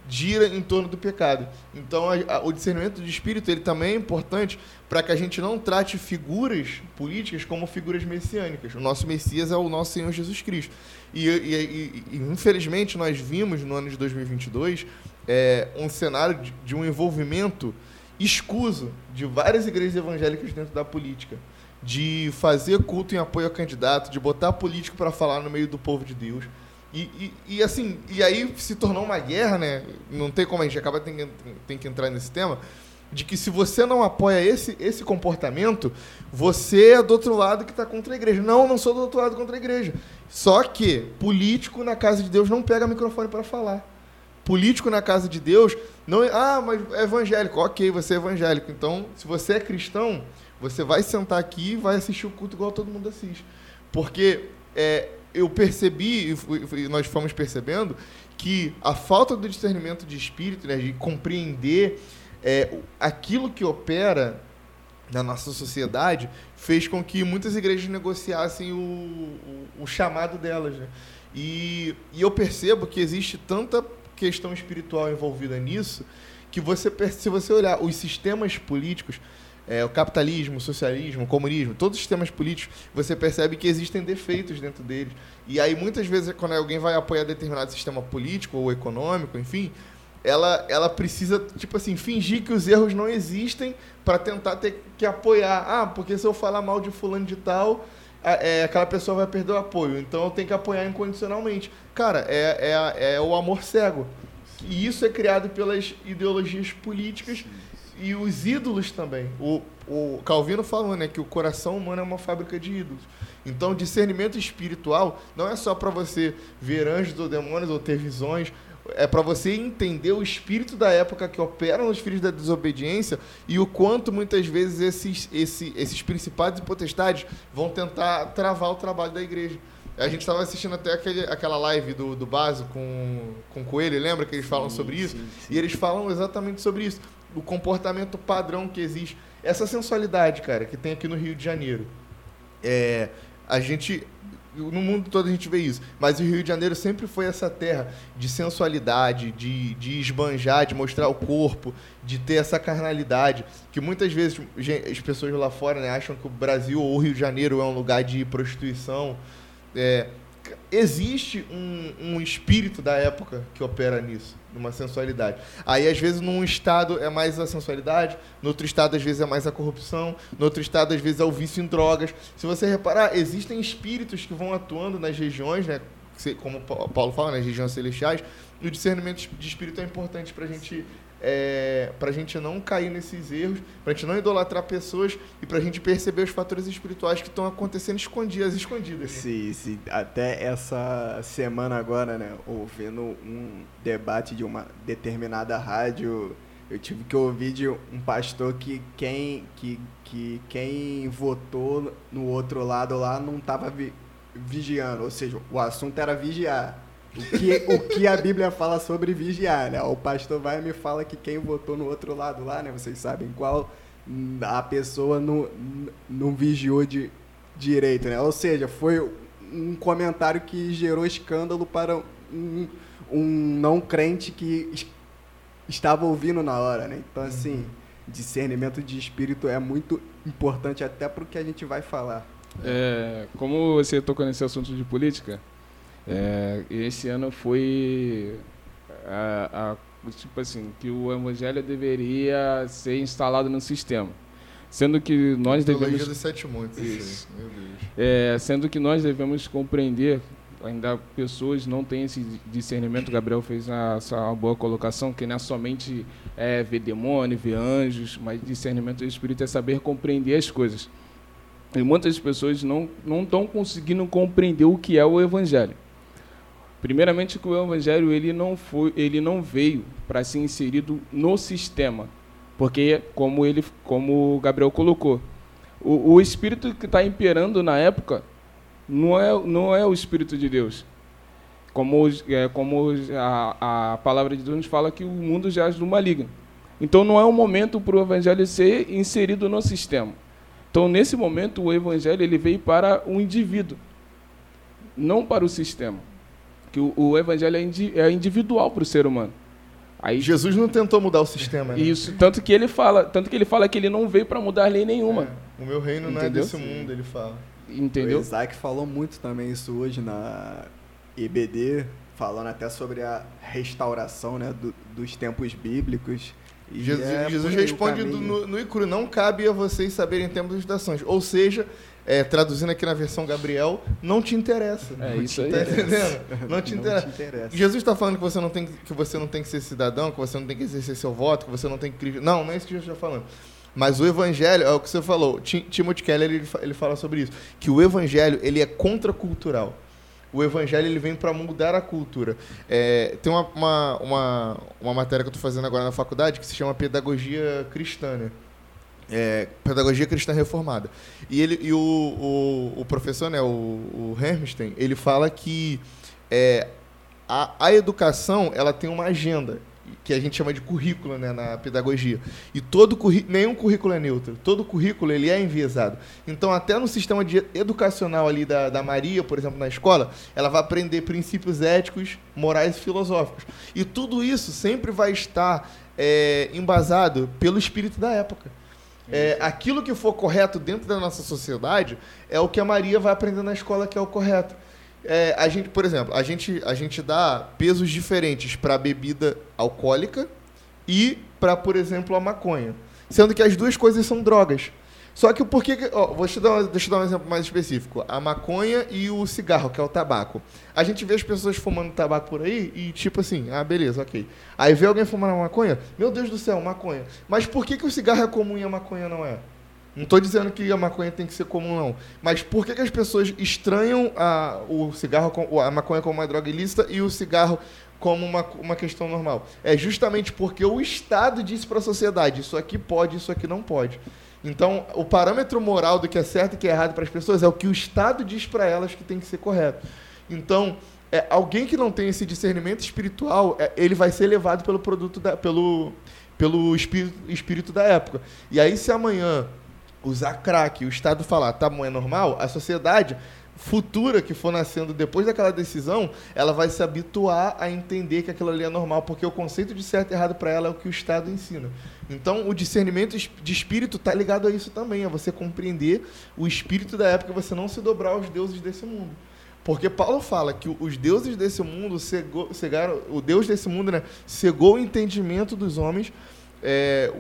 gira em torno do pecado. Então, a, a, o discernimento de espírito ele também é importante para que a gente não trate figuras políticas como figuras messiânicas. O nosso Messias é o nosso Senhor Jesus Cristo. E, e, e, infelizmente, nós vimos no ano de 2022 é, um cenário de, de um envolvimento escuso de várias igrejas evangélicas dentro da política de fazer culto em apoio a candidato, de botar político para falar no meio do povo de Deus. E, e, e, assim, e aí se tornou uma guerra, né? Não tem como a gente acaba tem, tem que entrar nesse tema, de que se você não apoia esse, esse comportamento, você é do outro lado que está contra a igreja. Não, não sou do outro lado contra a igreja. Só que político na casa de Deus não pega microfone para falar. Político na casa de Deus não é, ah, mas é evangélico. Ok, você é evangélico. Então, se você é cristão, você vai sentar aqui e vai assistir o culto igual todo mundo assiste. Porque é, eu percebi, e nós fomos percebendo, que a falta do discernimento de espírito, né, de compreender é, aquilo que opera na nossa sociedade, fez com que muitas igrejas negociassem o, o, o chamado delas. Né? E, e eu percebo que existe tanta questão espiritual envolvida nisso que você se você olhar os sistemas políticos é, o capitalismo, o socialismo, o comunismo, todos os sistemas políticos, você percebe que existem defeitos dentro deles. E aí, muitas vezes, quando alguém vai apoiar determinado sistema político ou econômico, enfim, ela, ela precisa, tipo assim, fingir que os erros não existem para tentar ter que apoiar. Ah, porque se eu falar mal de fulano de tal, é, aquela pessoa vai perder o apoio. Então eu tenho que apoiar incondicionalmente. Cara, é, é, é o amor cego. E isso é criado pelas ideologias políticas e os ídolos também. O, o Calvino falou né, que o coração humano é uma fábrica de ídolos. Então, discernimento espiritual não é só para você ver anjos ou demônios ou ter visões, é para você entender o espírito da época que opera nos filhos da desobediência e o quanto muitas vezes esses, esses, esses principados e potestades vão tentar travar o trabalho da igreja. A gente estava assistindo até aquele, aquela live do, do Baso com, com o Coelho, lembra que eles falam Sim, sobre isso? sim, sim. E eles falam exatamente sobre isso. O comportamento padrão que existe. Essa sensualidade, cara, que tem aqui no Rio de Janeiro. É, a gente. No mundo todo a gente vê isso. Mas o Rio de Janeiro sempre foi essa terra de sensualidade, de, de esbanjar, de mostrar o corpo, de ter essa carnalidade. Que muitas vezes as pessoas lá fora né, acham que o Brasil ou o Rio de Janeiro é um lugar de prostituição. É, existe um, um espírito da época que opera nisso, numa sensualidade. Aí, às vezes, num estado é mais a sensualidade, no outro estado, às vezes, é mais a corrupção, no outro estado, às vezes, é o vício em drogas. Se você reparar, existem espíritos que vão atuando nas regiões, né? Como Paulo fala, nas regiões celestiais, e o discernimento de espírito é importante para a gente. É, pra gente não cair nesses erros, pra gente não idolatrar pessoas e pra gente perceber os fatores espirituais que estão acontecendo escondidas, escondidas. Sim, sim. Até essa semana agora, né, ouvindo um debate de uma determinada rádio, eu tive que ouvir de um pastor que quem, que, que quem votou no outro lado lá não estava vigiando, ou seja, o assunto era vigiar. O que, o que a Bíblia fala sobre vigiar, né? O pastor vai e me fala que quem votou no outro lado lá, né? Vocês sabem qual a pessoa não, não vigiou de direito, né? Ou seja, foi um comentário que gerou escândalo para um, um não crente que es- estava ouvindo na hora, né? Então, assim, discernimento de espírito é muito importante até para o que a gente vai falar. É, como você tocou nesse assunto de política, é, esse ano foi a, a- tipo assim que o evangelho deveria ser instalado no sistema, sendo que nós devemos dos sete montes. Isso. Aí, Meu Deus. é, sendo que nós devemos compreender, ainda pessoas não têm esse discernimento, Gabriel fez uma, essa uma boa colocação, que não é somente é, ver demônio, ver anjos, mas discernimento do Espírito é saber compreender as coisas. E muitas pessoas não não estão conseguindo compreender o que é o Evangelho. Primeiramente que o Evangelho ele não foi, ele não veio para ser inserido no sistema, porque como ele, como o Gabriel colocou, o, o espírito que está imperando na época não é, não é o espírito de Deus. Como, é, como a, a palavra de Deus nos fala que o mundo jaz do maligno. Então não é o momento para o evangelho ser inserido no sistema. Então nesse momento o evangelho ele veio para o indivíduo, não para o sistema. Que o, o evangelho é, indi- é individual para o ser humano. Aí Jesus não tentou mudar o sistema, né? isso, tanto que ele fala, tanto que ele fala que ele não veio para mudar lei nenhuma. É, O meu reino não é Entendeu? desse mundo, ele fala. Entendeu? O Isaac falou muito também isso hoje na IBD, falando até sobre a restauração né, do- dos tempos bíblicos. E Jesus, é Jesus responde do- no, no Icru, não cabe a vocês saberem tempos e estações. Ou seja, é, traduzindo aqui na versão Gabriel, não te interessa. É isso aí. Tá entendendo? Não te Não interessa. te interessa. Jesus está falando que você, não tem, que você não tem que ser cidadão, que você não tem que exercer seu voto, que você não tem que... Não, não é isso que Jesus está falando. Mas o evangelho, é o que você falou, Ti- Timothy Keller ele, ele fala sobre isso, que o evangelho ele é contracultural. O evangelho ele vem para mudar a cultura. É, tem uma, uma, uma, uma matéria que eu estou fazendo agora na faculdade que se chama Pedagogia Cristã, né? É, Pedagogia Cristã Reformada. E, ele, e o, o, o professor, né, o, o Hermstein, ele fala que é, a, a educação ela tem uma agenda que a gente chama de currículo né, na pedagogia. E todo nenhum currículo é neutro. Todo currículo ele é enviesado. Então, até no sistema de educacional ali da, da Maria, por exemplo, na escola, ela vai aprender princípios éticos, morais e filosóficos. E tudo isso sempre vai estar é, embasado pelo espírito da época. É, aquilo que for correto dentro da nossa sociedade é o que a Maria vai aprender na escola que é o correto. É, a gente, por exemplo, a gente, a gente dá pesos diferentes para bebida alcoólica e para, por exemplo, a maconha. Sendo que as duas coisas são drogas. Só que o porquê. que- Ó, vou te dar, deixa eu dar um exemplo mais específico. A maconha e o cigarro, que é o tabaco. A gente vê as pessoas fumando tabaco por aí e, tipo assim, ah, beleza, ok. Aí vê alguém fumando maconha, meu Deus do céu, maconha. Mas por que, que o cigarro é comum e a maconha não é? Não estou dizendo que a maconha tem que ser comum, não. Mas por que, que as pessoas estranham a, o cigarro, a maconha como uma droga ilícita e o cigarro como uma, uma questão normal? É justamente porque o Estado disse para a sociedade: isso aqui pode, isso aqui não pode. Então, o parâmetro moral do que é certo e que é errado para as pessoas é o que o Estado diz para elas que tem que ser correto. Então, é, alguém que não tem esse discernimento espiritual, é, ele vai ser levado pelo produto da, pelo, pelo espírito, espírito da época. E aí, se amanhã usar crack, o Estado falar, tá bom, é normal, a sociedade futura que for nascendo depois daquela decisão, ela vai se habituar a entender que aquilo ali é normal, porque o conceito de certo e errado para ela é o que o Estado ensina. Então, o discernimento de espírito está ligado a isso também, a você compreender o espírito da época, você não se dobrar aos deuses desse mundo. Porque Paulo fala que os deuses desse mundo cegou, cegaram, o Deus desse mundo né, cegou o entendimento dos homens é,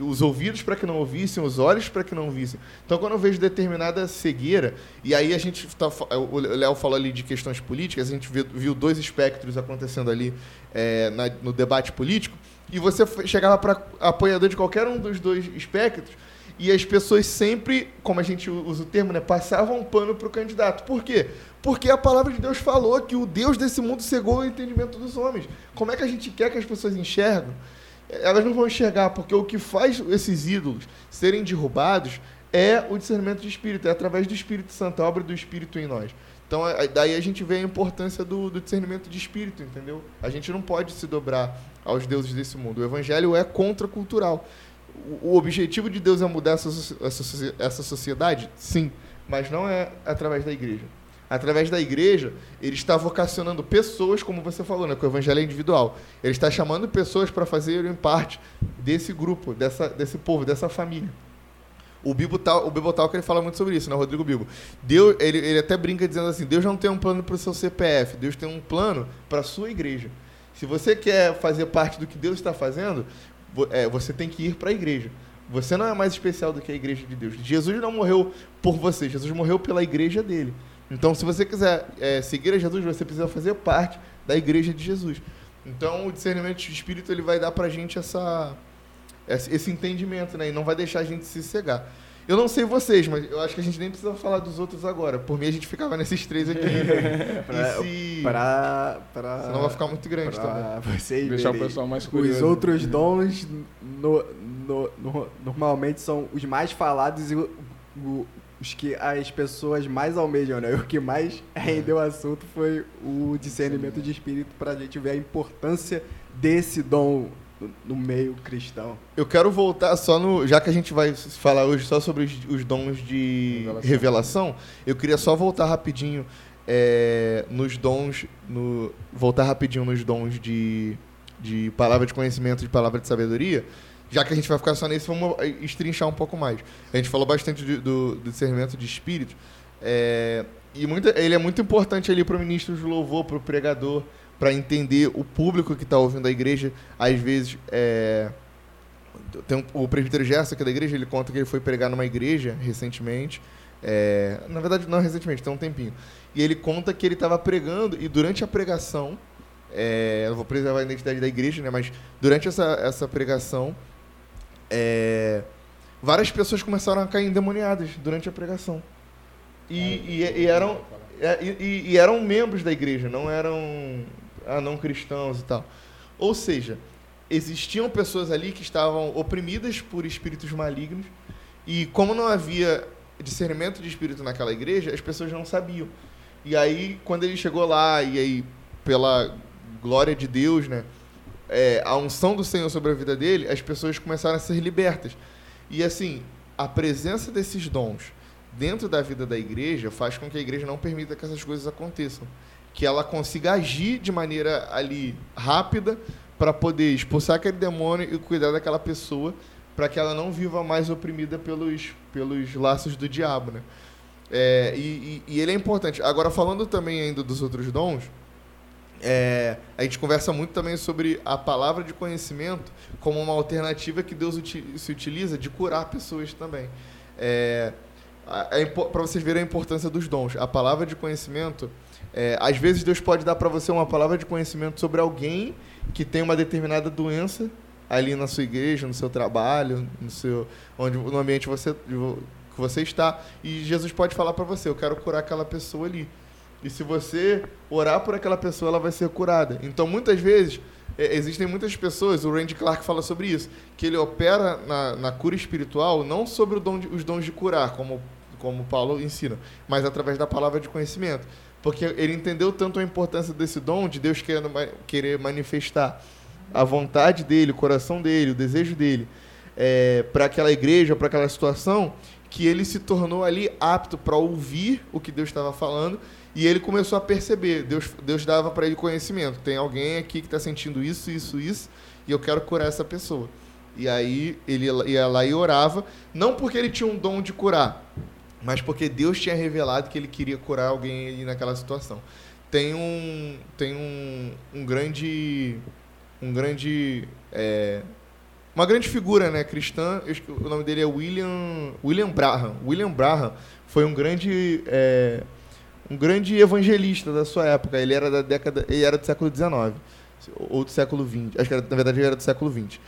os ouvidos para que não ouvissem, os olhos para que não vissem. Então, quando eu vejo determinada cegueira, e aí a gente tá, o Léo falou ali de questões políticas, a gente viu, viu dois espectros acontecendo ali é, na, no debate político, e você chegava para apoiador de qualquer um dos dois espectros, e as pessoas sempre, como a gente usa o termo, né, passavam um pano para o candidato. Por quê? Porque a palavra de Deus falou que o Deus desse mundo cegou o entendimento dos homens. Como é que a gente quer que as pessoas enxergam? Elas não vão enxergar, porque o que faz esses ídolos serem derrubados é o discernimento de espírito, é através do Espírito Santo, a obra do Espírito em nós. Então, daí a gente vê a importância do, do, discernimento de espírito, entendeu? A gente não pode se dobrar aos deuses desse mundo. O evangelho é contracultural. O, o objetivo de Deus é mudar essa, essa, essa sociedade? Sim, mas não é através da igreja através da igreja, ele está vocacionando pessoas, como você falou, né, que o evangelho é individual. Ele está chamando pessoas para fazerem parte desse grupo, dessa, desse povo, dessa família. O Bibotal, o Bibotal que ele fala muito sobre isso, né, Rodrigo Bibo. Deus, ele, ele até brinca dizendo assim: Deus não tem um plano para o seu CPF, Deus tem um plano para a sua igreja. Se você quer fazer parte do que Deus está fazendo, é, você tem que ir para a igreja. Você não é mais especial do que a igreja de Deus. Jesus não morreu por você, Jesus morreu pela igreja dele. Então, se você quiser é, seguir a Jesus, você precisa fazer parte da igreja de Jesus. Então, o discernimento de espírito ele vai dar para a gente essa, esse entendimento, né? E não vai deixar a gente se cegar. Eu não sei vocês, mas eu acho que a gente nem precisa falar dos outros agora. Por mim, a gente ficava nesses três aqui. pra, se... pra, pra, Senão vai ficar muito grande pra também. Vocês Deixar o pessoal mais curioso. Os outros dons no, no, no, normalmente são os mais falados e o, o, os que as pessoas mais almejam, né? O que mais rendeu o assunto foi o discernimento de espírito para a gente ver a importância desse dom no meio cristão. Eu quero voltar só no. Já que a gente vai falar hoje só sobre os, os dons de revelação. revelação. eu queria só voltar rapidinho é, nos dons. No, voltar rapidinho nos dons de, de palavra de conhecimento, de palavra de sabedoria já que a gente vai ficar só nesse, vamos estrinchar um pouco mais. A gente falou bastante do, do, do discernimento de espírito. É, e muito, ele é muito importante ali para o ministro de louvor, para o pregador, para entender o público que está ouvindo a igreja. Às vezes, é, tem um, o presbítero Gerson, que é da igreja, ele conta que ele foi pregar numa igreja recentemente. É, na verdade, não recentemente, tem um tempinho. E ele conta que ele estava pregando e durante a pregação, é, eu vou preservar a identidade da igreja, né, mas durante essa, essa pregação, é, várias pessoas começaram a cair endemoniadas durante a pregação. E, e, e eram, é, e, e, eram membros da igreja, não eram ah, não cristãos e tal. Ou seja, existiam pessoas ali que estavam oprimidas por espíritos malignos e como não havia discernimento de espírito naquela igreja, as pessoas não sabiam. E aí, quando ele chegou lá, e aí, pela glória de Deus, né, é, a unção do Senhor sobre a vida dele, as pessoas começaram a ser libertas. E assim, a presença desses dons dentro da vida da igreja faz com que a igreja não permita que essas coisas aconteçam. Que ela consiga agir de maneira ali rápida para poder expulsar aquele demônio e cuidar daquela pessoa para que ela não viva mais oprimida pelos, pelos laços do diabo, né? É, e, e, e ele é importante. Agora, falando também ainda dos outros dons, é, a gente conversa muito também sobre a palavra de conhecimento como uma alternativa que Deus se utiliza de curar pessoas também. É, é, Para vocês verem a importância dos dons, a palavra de conhecimento, é, às vezes Deus pode dar para você uma palavra de conhecimento sobre alguém que tem uma determinada doença ali na sua igreja, no seu trabalho, no seu, onde no ambiente você, que você está, e Jesus pode falar para você: eu quero curar aquela pessoa ali. E se você orar por aquela pessoa, ela vai ser curada. Então, muitas vezes, é, existem muitas pessoas, o Randy Clark fala sobre isso, que ele opera na, na cura espiritual não sobre dom de, os dons de curar, como, como Paulo ensina, mas através da palavra de conhecimento. Porque ele entendeu tanto a importância desse dom, de Deus querendo, querer manifestar a vontade dele, o coração dele, o desejo dele, é, para aquela igreja, para aquela situação, que ele se tornou ali apto para ouvir o que Deus estava falando e ele começou a perceber. Deus, Deus dava para ele conhecimento. Tem alguém aqui que está sentindo isso, isso, isso, e eu quero curar essa pessoa. E aí ele ia lá e orava, não porque ele tinha um dom de curar, mas porque Deus tinha revelado que ele queria curar alguém ali naquela situação. Tem um, tem um, um grande, um grande é, uma grande figura né, cristã, o nome dele é William, William Braham. William Braham foi um grande, é, um grande evangelista da sua época. Ele era da década, ele era do século XIX ou do século XX. Acho que era, na verdade ele era do século XX.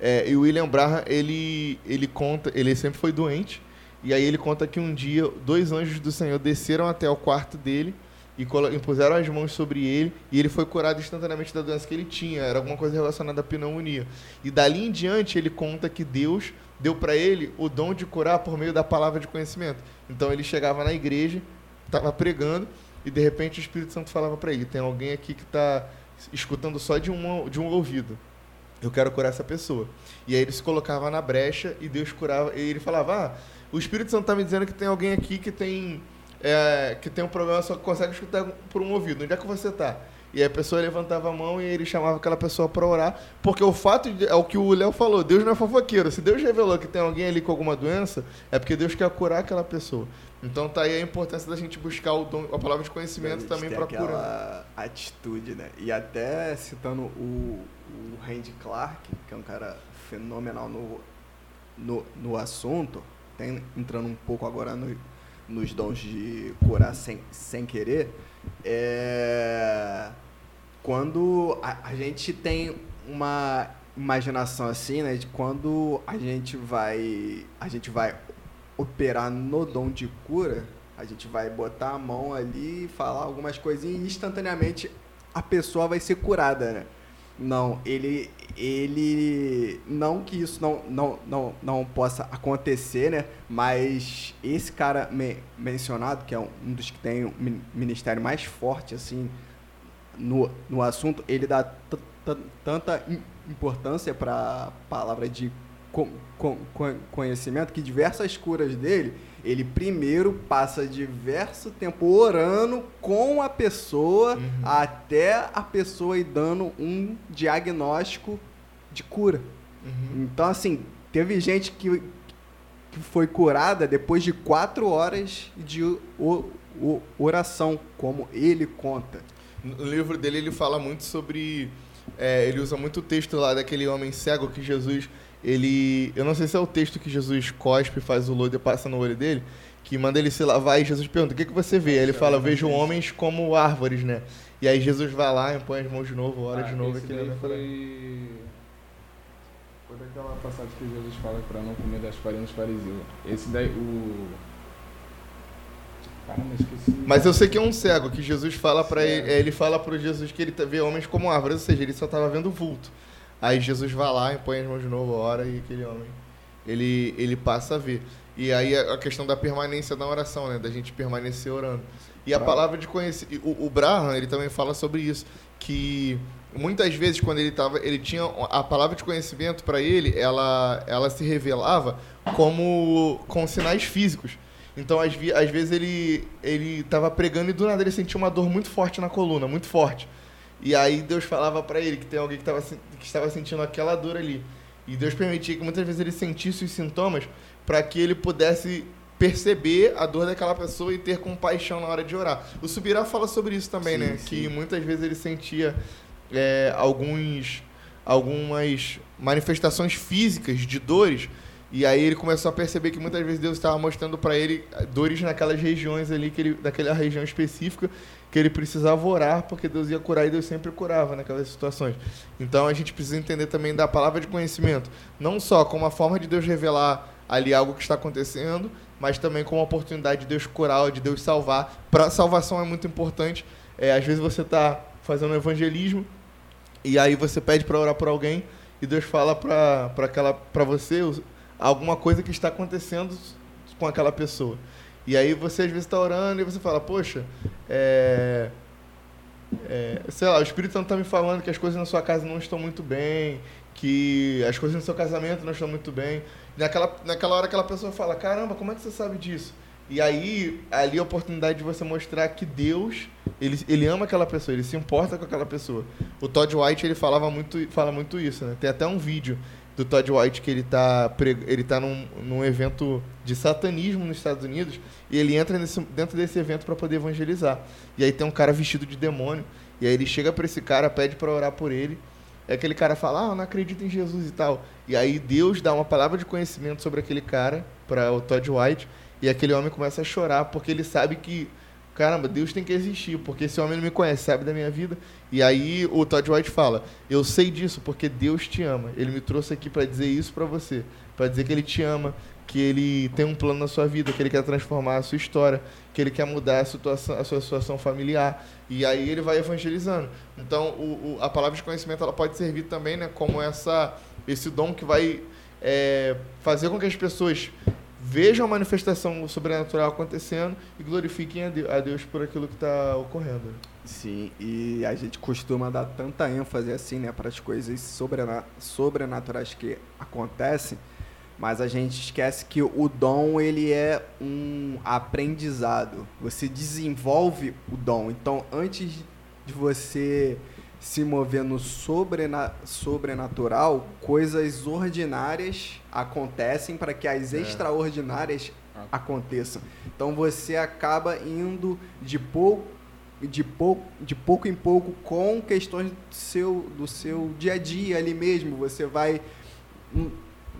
É, e o William Braham ele, ele conta, ele sempre foi doente e aí ele conta que um dia dois anjos do Senhor desceram até o quarto dele e impuseram as mãos sobre ele e ele foi curado instantaneamente da doença que ele tinha. Era alguma coisa relacionada à pneumonia. E dali em diante ele conta que Deus deu para ele o dom de curar por meio da palavra de conhecimento. Então ele chegava na igreja, estava pregando e de repente o Espírito Santo falava para ele: tem alguém aqui que está escutando só de um, de um ouvido. Eu quero curar essa pessoa. E aí ele se colocava na brecha e Deus curava. E ele falava: Ah, o Espírito Santo está me dizendo que tem alguém aqui que tem é, que tem um problema, só consegue escutar por um ouvido. Onde é que você está? E a pessoa levantava a mão e ele chamava aquela pessoa para orar, porque o fato de, é o que o Léo falou, Deus não é fofoqueiro. Se Deus revelou que tem alguém ali com alguma doença, é porque Deus quer curar aquela pessoa. Então tá aí a importância da gente buscar o dom, a palavra de conhecimento também para curar. atitude, né? E até citando o, o Randy Clark, que é um cara fenomenal no, no, no assunto, tem, entrando um pouco agora no, nos dons de curar sem, sem querer, é quando a, a gente tem uma imaginação assim, né, de quando a gente vai a gente vai operar no dom de cura, a gente vai botar a mão ali, falar algumas coisinhas e instantaneamente a pessoa vai ser curada, né? Não, ele ele não que isso não, não, não, não possa acontecer, né? Mas esse cara me, mencionado, que é um, dos que tem um ministério mais forte assim no, no assunto, ele dá tanta importância para a palavra de conhecimento que diversas curas dele ele primeiro passa diverso tempo orando com a pessoa uhum. até a pessoa ir dando um diagnóstico de cura. Uhum. Então, assim, teve gente que, que foi curada depois de quatro horas de o, o, oração, como ele conta. No livro dele, ele fala muito sobre. É, ele usa muito o texto lá daquele homem cego que Jesus ele. Eu não sei se é o texto que Jesus cospe, faz o lodo e passa no olho dele, que manda ele se lavar e Jesus pergunta: o que, que você vê? Aí ele fala: vejo homens como árvores, né? E aí Jesus vai lá, impõe as mãos de novo, ora ah, de novo. Esse daí foi... foi daquela passagem que Jesus fala para não comer das farinhas dos fariseus. Esse daí, o. Caramba, esqueci. Mas eu sei que é um cego, que Jesus fala para ele, ele fala para Jesus que ele vê homens como árvores, ou seja, ele só estava vendo vulto. Aí Jesus vai lá, põe as mãos de novo, ora, e aquele homem, ele, ele passa a ver. E aí a questão da permanência na oração, né? Da gente permanecer orando. E a palavra de conhecer... O, o Braham, ele também fala sobre isso, que muitas vezes quando ele tava, ele tinha a palavra de conhecimento para ele, ela ela se revelava como com sinais físicos. Então às, às vezes ele ele estava pregando e do nada ele sentia uma dor muito forte na coluna, muito forte. E aí Deus falava para ele que tem alguém que, tava, que estava sentindo aquela dor ali. E Deus permitia que muitas vezes ele sentisse os sintomas para que ele pudesse perceber a dor daquela pessoa e ter compaixão na hora de orar. O Subirá fala sobre isso também, sim, né? Sim. Que muitas vezes ele sentia é, alguns, algumas manifestações físicas de dores e aí ele começou a perceber que muitas vezes Deus estava mostrando para ele dores naquelas regiões ali, que ele, daquela região específica, que ele precisava orar, porque Deus ia curar e Deus sempre curava naquelas situações. Então a gente precisa entender também da palavra de conhecimento, não só como a forma de Deus revelar ali algo que está acontecendo, mas também como a oportunidade de Deus curar, de Deus salvar. Para salvação é muito importante. É, às vezes você está fazendo evangelismo E aí você pede para orar por alguém e Deus fala para aquela para você alguma coisa que está acontecendo com aquela pessoa. E aí você às vezes está orando e você fala, poxa, é, é, sei lá, o Espírito Santo está me falando que as coisas na sua casa não estão muito bem, que as coisas no seu casamento não estão muito bem. Naquela, naquela hora aquela pessoa fala, caramba, como é que você sabe disso? E aí, ali é a oportunidade de você mostrar que Deus, ele, ele ama aquela pessoa, ele se importa com aquela pessoa. O Todd White, ele falava muito, fala muito isso, né? Tem até um vídeo do Todd White que ele tá, ele tá num, num evento de satanismo nos Estados Unidos e ele entra nesse, dentro desse evento para poder evangelizar. E aí tem um cara vestido de demônio e aí ele chega para esse cara, pede para orar por ele. É aquele cara fala: "Ah, eu não acredito em Jesus e tal". E aí Deus dá uma palavra de conhecimento sobre aquele cara para o Todd White e aquele homem começa a chorar porque ele sabe que caramba, Deus tem que existir, porque esse homem não me conhece, sabe da minha vida. E aí o Todd White fala: Eu sei disso porque Deus te ama. Ele me trouxe aqui para dizer isso para você, para dizer que ele te ama, que ele tem um plano na sua vida, que ele quer transformar a sua história, que ele quer mudar a, situação, a sua situação familiar. E aí ele vai evangelizando. Então o, o, a palavra de conhecimento ela pode servir também né, como essa, esse dom que vai é, fazer com que as pessoas vejam a manifestação sobrenatural acontecendo e glorifiquem a Deus por aquilo que está ocorrendo. Sim, e a gente costuma dar tanta ênfase assim, né, para as coisas sobrenaturais que acontecem, mas a gente esquece que o dom ele é um aprendizado. Você desenvolve o dom. Então, antes de você se mover no sobrena sobrenatural, coisas ordinárias acontecem para que as é. extraordinárias ah. aconteçam. Então você acaba indo de pouco de pouco, de pouco em pouco com questões do seu, do seu dia a dia ali mesmo. Você vai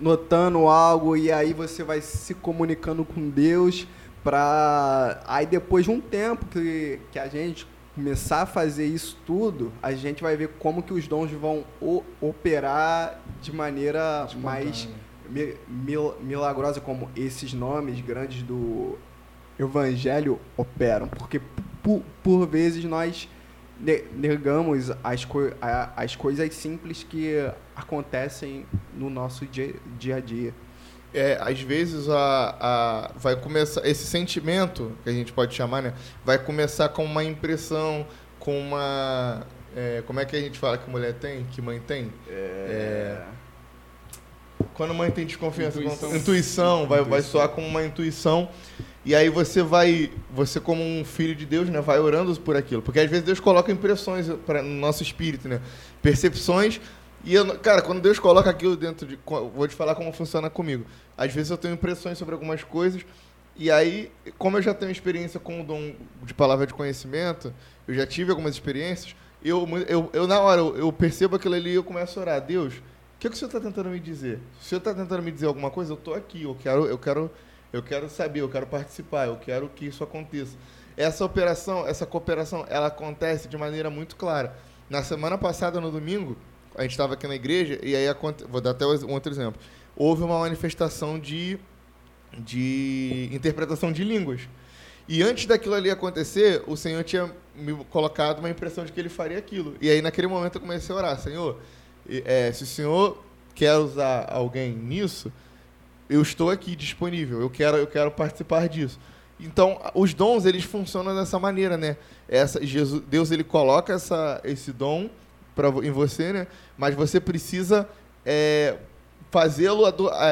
notando algo e aí você vai se comunicando com Deus para aí depois de um tempo que, que a gente começar a fazer isso tudo, a gente vai ver como que os dons vão operar de maneira Espontânea. mais mil, milagrosa, como esses nomes grandes do evangelho operam. Porque por, por vezes nós negamos as, co as coisas simples que acontecem no nosso dia, dia a dia é, às vezes a, a, vai começar esse sentimento que a gente pode chamar, né, vai começar com uma impressão, com uma é, como é que a gente fala que mulher tem, que mãe tem? É... Quando a mãe tem desconfiança, intuição, intuição vai, vai soar como uma intuição. E aí você vai, você como um filho de Deus, né, vai orando por aquilo, porque às vezes Deus coloca impressões para no nosso espírito, né, percepções e, eu, cara, quando Deus coloca aquilo dentro de. Vou te falar como funciona comigo. Às vezes eu tenho impressões sobre algumas coisas, e aí, como eu já tenho experiência com o dom de palavra de conhecimento, eu já tive algumas experiências, eu, eu, eu na hora, eu, eu percebo aquilo ali e eu começo a orar. Deus, o que, que o Senhor está tentando me dizer? Se o Senhor está tentando me dizer alguma coisa, eu estou aqui, eu quero, eu, quero, eu quero saber, eu quero participar, eu quero que isso aconteça. Essa operação, essa cooperação, ela acontece de maneira muito clara. Na semana passada, no domingo, a gente estava aqui na igreja e aí vou dar até um outro exemplo. Houve uma manifestação de de interpretação de línguas. E antes daquilo ali acontecer, o Senhor tinha me colocado uma impressão de que ele faria aquilo. E aí, naquele momento, eu comecei a orar: Senhor, é, se o Senhor quer usar alguém nisso, eu estou aqui disponível, eu quero, eu quero participar disso. Então, os dons, eles funcionam dessa maneira, né? Essa, Jesus, Deus, ele coloca essa, esse dom pra, em você, né? Mas você precisa é, fazê-lo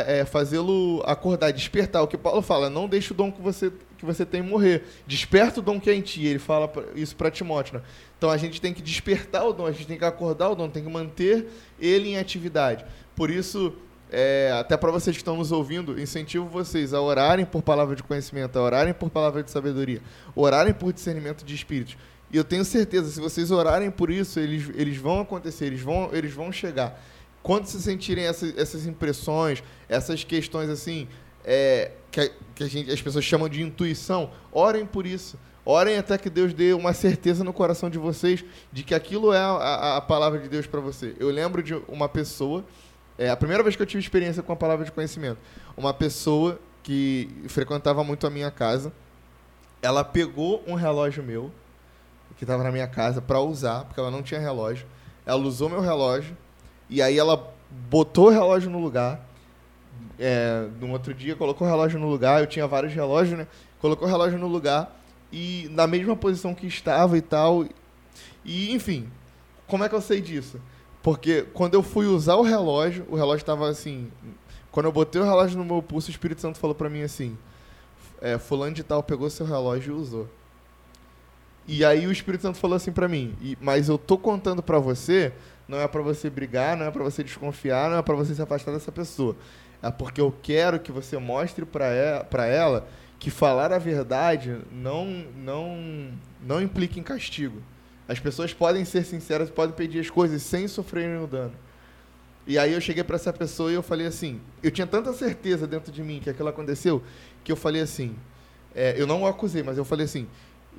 é, fazê-lo acordar, despertar. O que Paulo fala, não deixe o dom que você que você tem morrer. Desperta o dom que é em ti. Ele fala isso para Timóteo. Né? Então a gente tem que despertar o dom, a gente tem que acordar o dom, tem que manter ele em atividade. Por isso, é, até para vocês que estão nos ouvindo, incentivo vocês a orarem por palavra de conhecimento, a orarem por palavra de sabedoria, orarem por discernimento de espíritos. E eu tenho certeza, se vocês orarem por isso, eles, eles vão acontecer, eles vão, eles vão chegar. Quando se sentirem essa, essas impressões, essas questões assim, é, que, que a gente, as pessoas chamam de intuição, orem por isso. Orem até que Deus dê uma certeza no coração de vocês de que aquilo é a, a, a palavra de Deus para você. Eu lembro de uma pessoa, é a primeira vez que eu tive experiência com a palavra de conhecimento, uma pessoa que frequentava muito a minha casa, ela pegou um relógio meu, que estava na minha casa para usar, porque ela não tinha relógio. ela usou meu relógio, e aí ela botou o relógio no lugar. É, no outro dia, colocou o relógio no lugar, eu tinha vários relógios, né? Colocou o relógio no lugar e na mesma posição que estava e tal. E, enfim, como é que eu sei disso? Porque quando eu fui usar o relógio, o relógio estava assim. Quando eu botei o relógio no meu pulso, o Espírito Santo falou para mim assim: é, Fulano de Tal pegou seu relógio e usou. E aí o Espírito Santo falou assim para mim: Mas eu tô contando para você, não é para você brigar, não é para você desconfiar, não é para você se afastar dessa pessoa. É porque eu quero que você mostre para ela, que falar a verdade não, não, não implica em castigo. As pessoas podem ser sinceras, podem pedir as coisas sem sofrerem o dano. E aí eu cheguei para essa pessoa e eu falei assim, eu tinha tanta certeza dentro de mim que aquilo aconteceu, que eu falei assim, é, eu não o acusei, mas eu falei assim,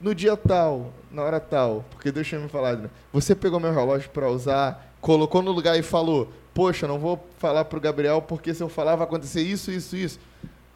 no dia tal, na hora tal, porque Deus tinha me falado, né? você pegou meu relógio para usar, colocou no lugar e falou, poxa, não vou falar pro Gabriel porque se eu falar vai acontecer isso, isso, isso.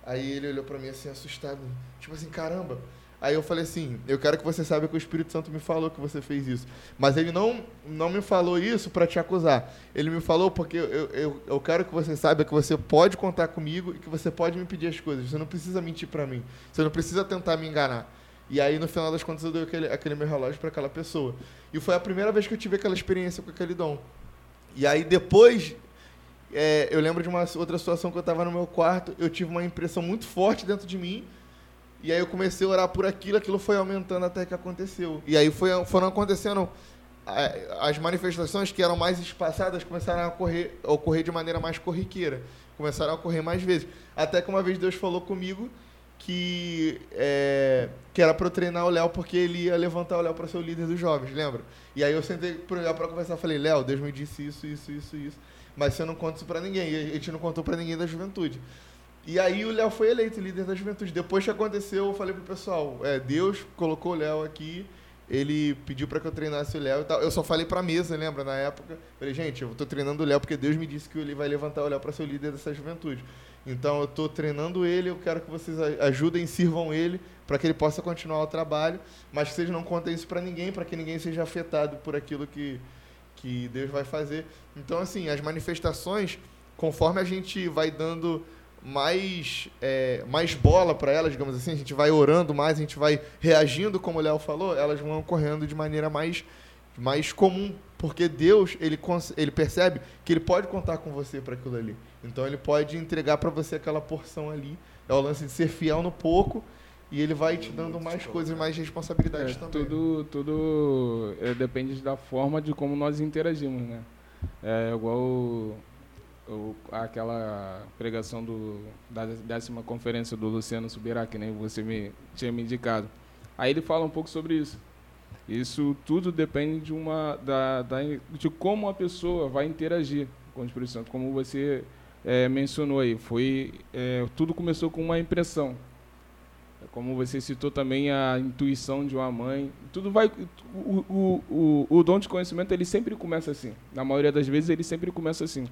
Aí ele olhou para mim assim assustado, tipo assim, caramba. Aí eu falei assim, eu quero que você saiba que o Espírito Santo me falou que você fez isso. Mas ele não, não me falou isso para te acusar. Ele me falou porque eu, eu, eu quero que você saiba que você pode contar comigo e que você pode me pedir as coisas. Você não precisa mentir para mim. Você não precisa tentar me enganar. E aí, no final das contas, eu dei aquele, aquele meu relógio para aquela pessoa. E foi a primeira vez que eu tive aquela experiência com aquele dom. E aí, depois, é, eu lembro de uma outra situação que eu estava no meu quarto, eu tive uma impressão muito forte dentro de mim e aí eu comecei a orar por aquilo, aquilo foi aumentando até que aconteceu. E aí foi, foram acontecendo as manifestações que eram mais espaçadas começaram a ocorrer, a ocorrer de maneira mais corriqueira, começaram a ocorrer mais vezes. Até que uma vez Deus falou comigo que, é, que era para eu treinar o Léo porque ele ia levantar o Léo para ser o líder dos jovens, lembra? E aí eu sentei pro Léo para conversar, falei, Léo, Deus me disse isso, isso, isso, isso, mas você não conta isso para ninguém. E a gente não contou para ninguém da juventude. E aí o Léo foi eleito líder da juventude. Depois que aconteceu, eu falei pro pessoal, é, Deus colocou o Léo aqui, ele pediu para que eu treinasse o Léo e tal. Eu só falei pra mesa, lembra, na época. Falei, gente, eu tô treinando o Léo porque Deus me disse que ele vai levantar o Léo para ser o líder dessa juventude. Então eu tô treinando ele, eu quero que vocês ajudem, sirvam ele para que ele possa continuar o trabalho, mas que vocês não contem isso para ninguém, para que ninguém seja afetado por aquilo que que Deus vai fazer. Então assim, as manifestações, conforme a gente vai dando mais, é, mais bola para elas, digamos assim, a gente vai orando mais, a gente vai reagindo, como o Léo falou, elas vão ocorrendo de maneira mais, mais comum, porque Deus ele, ele percebe que ele pode contar com você para aquilo ali. Então ele pode entregar para você aquela porção ali. É o lance de ser fiel no pouco e ele vai te dando mais coisas, mais responsabilidades é, também. Tudo, tudo é, depende da forma de como nós interagimos, né? É igual o, aquela pregação do, da décima conferência do Luciano Subirá, que nem você me tinha me indicado. Aí ele fala um pouco sobre isso. Isso tudo depende de uma da, da de como a pessoa vai interagir com o Espírito Santo, como você é, mencionou aí. Foi é, tudo começou com uma impressão. Como você citou também a intuição de uma mãe, tudo vai o, o, o, o dom de conhecimento ele sempre começa assim. Na maioria das vezes ele sempre começa assim.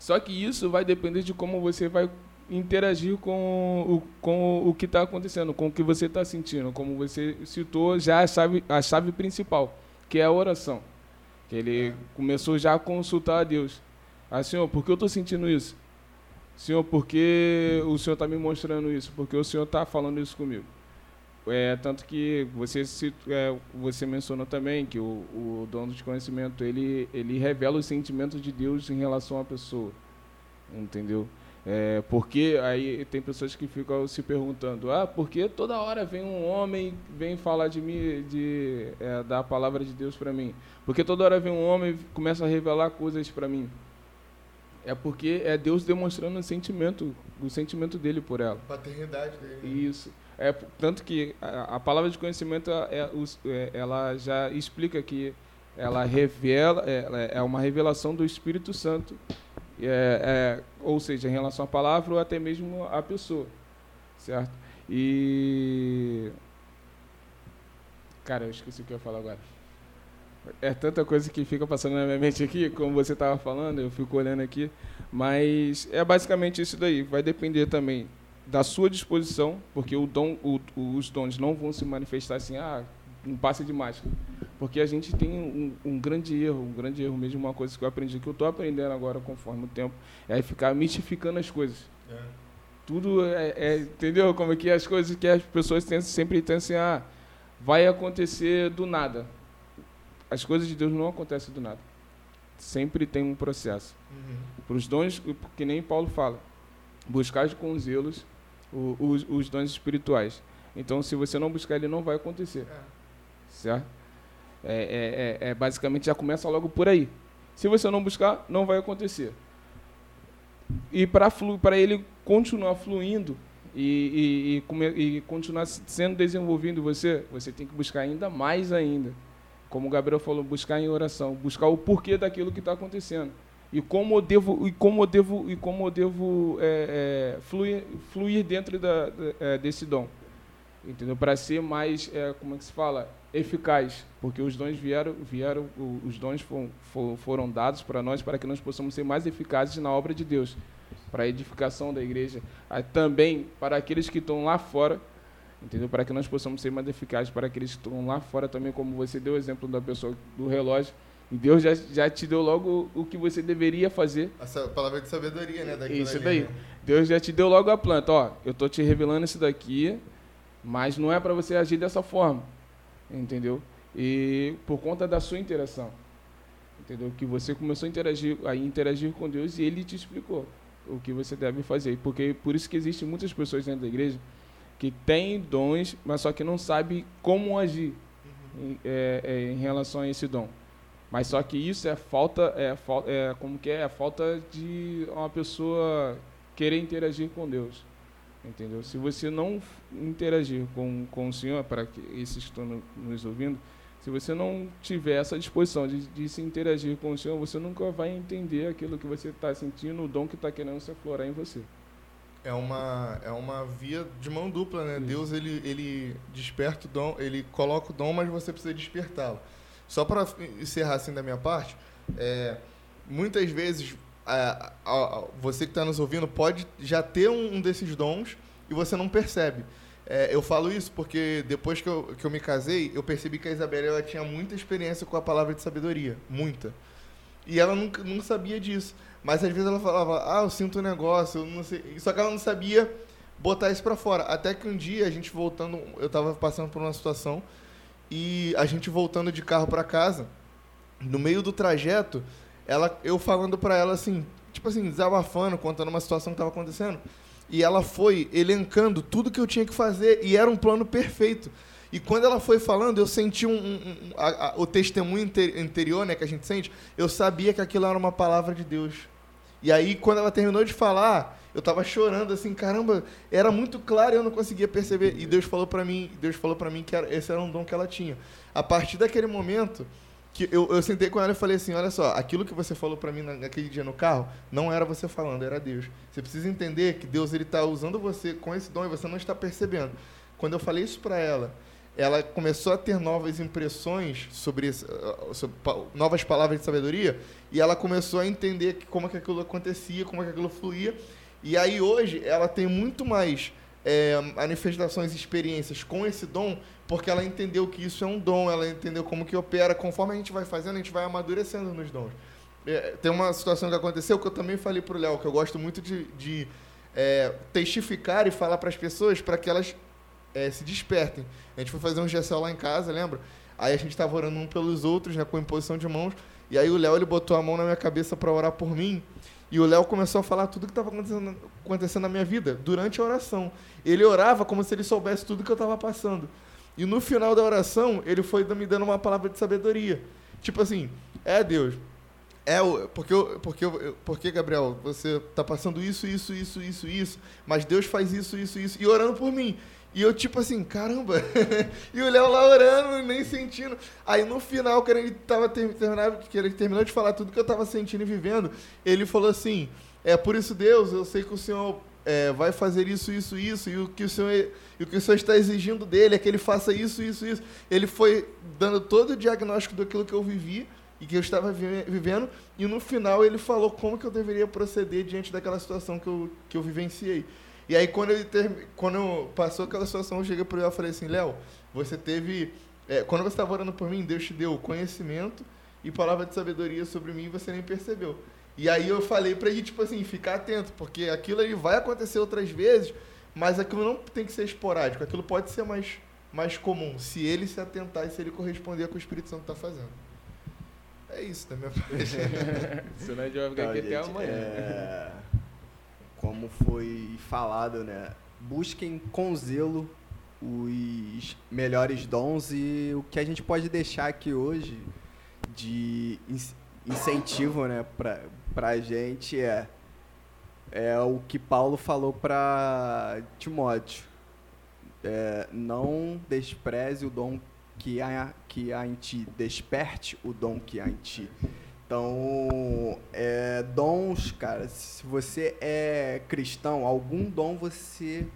Só que isso vai depender de como você vai interagir com o, com o que está acontecendo, com o que você está sentindo. Como você citou já a chave, a chave principal, que é a oração. Que ele é. começou já a consultar a Deus. Ah, Senhor, por que eu estou sentindo isso? Senhor, por que o Senhor está me mostrando isso? Porque o Senhor está falando isso comigo. É, tanto que você, é, você mencionou também que o, o dono de conhecimento ele, ele revela os sentimentos de Deus em relação à pessoa. Entendeu? É, porque aí tem pessoas que ficam se perguntando, ah, porque toda hora vem um homem vem falar de mim, de é, dar a palavra de Deus para mim? Porque toda hora vem um homem começa a revelar coisas para mim? É porque é Deus demonstrando o sentimento, o sentimento dele por ela. A paternidade dele. Né? Isso. É, tanto que a, a palavra de conhecimento é, é, ela já explica que ela revela, é, é uma revelação do Espírito Santo, é, é, ou seja, em relação à palavra ou até mesmo à pessoa, certo? E cara, eu esqueci o que eu ia falar agora. É tanta coisa que fica passando na minha mente aqui, como você estava falando, eu fico olhando aqui, mas é basicamente isso daí. Vai depender também da sua disposição, porque o dom, o, os dons não vão se manifestar assim, ah, um passe de mágica. Porque a gente tem um, um, grande erro, um grande erro mesmo, uma coisa que eu aprendi, que eu estou aprendendo agora conforme o tempo, é ficar mistificando as coisas. É. Tudo é, é, entendeu? Como é que as coisas que as pessoas têm, sempre têm assim, ah, vai acontecer do nada. As coisas de Deus não acontecem do nada. Sempre tem um processo. Uhum. Para os dons, que nem Paulo fala, buscar com zelos os, os dons espirituais. Então, se você não buscar, ele não vai acontecer. É. Certo? É, é, é, é, basicamente já começa logo por aí. Se você não buscar, não vai acontecer. E para ele continuar fluindo e, e, e, e, continuar sendo desenvolvido você, você tem que buscar ainda mais ainda. Como o Gabriel falou, buscar em oração, buscar o porquê daquilo que está acontecendo e como eu devo e como eu devo e como eu devo é, é, fluir, fluir dentro da, é, desse dom entendeu para ser mais é, como é que se fala eficaz porque os dons vieram vieram os dons foram, foram dados para nós para que nós possamos ser mais eficazes na obra de Deus para a edificação da igreja também para aqueles que estão lá fora entendeu para que nós possamos ser mais eficazes para aqueles que estão lá fora também como você deu o exemplo da pessoa do relógio e Deus já, já te deu logo o que você deveria fazer. A palavra de sabedoria, né? Isso daí. Né? Deus já te deu logo a planta. Ó, eu tô te revelando isso daqui, mas não é para você agir dessa forma. Entendeu? E por conta da sua interação. Entendeu? Que você começou a interagir, a interagir com Deus e ele te explicou o que você deve fazer. Porque por isso que existem muitas pessoas dentro da igreja que têm dons, mas só que não sabem como agir em, é, é, em relação a esse dom. Mas só que isso é falta, é, é como que é, é falta de uma pessoa querer interagir com Deus. Entendeu? Se você não interagir com, com o Senhor, para que esses que estão nos ouvindo, se você não tiver essa disposição de, de se interagir com o Senhor, você nunca vai entender aquilo que você está sentindo, o dom que está querendo se aflorar em você. É uma, é uma via de mão dupla, né? Isso. Deus ele, ele desperta o dom, ele coloca o dom, mas você precisa despertá-lo. Só para encerrar assim da minha parte, é, muitas vezes a, a, a, você que está nos ouvindo pode já ter um, um, desses dons e você não percebe. É, eu falo isso porque depois que eu, que eu me casei, eu percebi que a Isabela ela tinha muita experiência com a palavra de sabedoria, muita. E ela nunca, não sabia disso. Mas às vezes ela falava, ah, eu sinto um negócio, eu não sei. Só que ela não sabia botar isso para fora. Até que um dia, a gente voltando, eu estava passando por uma situação e a gente voltando de carro para casa, no meio do trajeto, ela, eu falando para ela assim, tipo assim, desabafando, contando uma situação que estava acontecendo. E ela foi elencando tudo que eu tinha que fazer e era um plano perfeito. E quando ela foi falando, eu senti um, um, um a, a, o testemunho interior, né, que a gente sente. Eu sabia que aquilo era uma palavra de Deus. E aí, quando ela terminou de falar, eu tava chorando assim, caramba, era muito claro e eu não conseguia perceber. E Deus falou para mim, Deus falou para mim que era, esse era um dom que ela tinha. A partir daquele momento que eu, eu sentei com ela e falei assim, olha só, aquilo que você falou para mim naquele dia no carro, não era você falando, era Deus. Você precisa entender que Deus ele tá usando você com esse dom e você não está percebendo. Quando eu falei isso para ela, ela começou a ter novas impressões sobre, sobre, novas palavras de sabedoria e ela começou a entender como que aquilo acontecia, como que aquilo fluía e aí hoje ela tem muito mais é, manifestações experiências com esse dom, porque ela entendeu que isso é um dom, ela entendeu como que opera. Conforme a gente vai fazendo, a gente vai amadurecendo nos dons. É, tem uma situação que aconteceu que eu também falei para o Léo, que eu gosto muito de, de é, testificar e falar para as pessoas para que elas é, se despertem. A gente foi fazer um GSL lá em casa, lembra? Aí a gente estava orando um pelos outros, né, com imposição de mãos. E aí o Léo ele botou a mão na minha cabeça para orar por mim. E o Léo começou a falar tudo que estava acontecendo, acontecendo na minha vida durante a oração. Ele orava como se ele soubesse tudo que eu estava passando. E no final da oração, ele foi me dando uma palavra de sabedoria. Tipo assim, é Deus, é porque porque porque Gabriel, você está passando isso, isso, isso, isso, isso, mas Deus faz isso, isso, isso e orando por mim. E eu, tipo assim, caramba. e o Léo lá orando, nem sentindo. Aí no final, quando ele, tava terminando, que ele terminou de falar tudo que eu tava sentindo e vivendo, ele falou assim: É por isso, Deus, eu sei que o Senhor é, vai fazer isso, isso, isso, e o, que o Senhor, e o que o Senhor está exigindo dele é que ele faça isso, isso, isso. Ele foi dando todo o diagnóstico daquilo que eu vivi e que eu estava vivendo, e no final ele falou como que eu deveria proceder diante daquela situação que eu, que eu vivenciei. E aí, quando, ele ter, quando passou aquela situação, eu cheguei para ele e falei assim, Léo, você teve É, quando você estava orando por mim, Deus te deu conhecimento e palavra de sabedoria sobre mim e você nem percebeu. E aí eu falei pra ele, tipo assim, ficar atento, porque aquilo aí vai acontecer outras vezes, mas aquilo não tem que ser esporádico, aquilo pode ser mais, mais comum, se ele se atentar e se ele corresponder ao que o Espírito Santo está fazendo. É isso da minha parte. Senão a gente vai ficar aqui até amanhã. é, Como foi falado, né? Busquem com zelo os melhores dons e o que a gente pode deixar aqui hoje de in- incentivo, né, pra, pra gente é é o que Paulo falou para Timóteo. É, não despreze o dom que há, que há em ti, desperte o dom que há em ti. Então, é, dons, cara, se você é cristão, algum dom você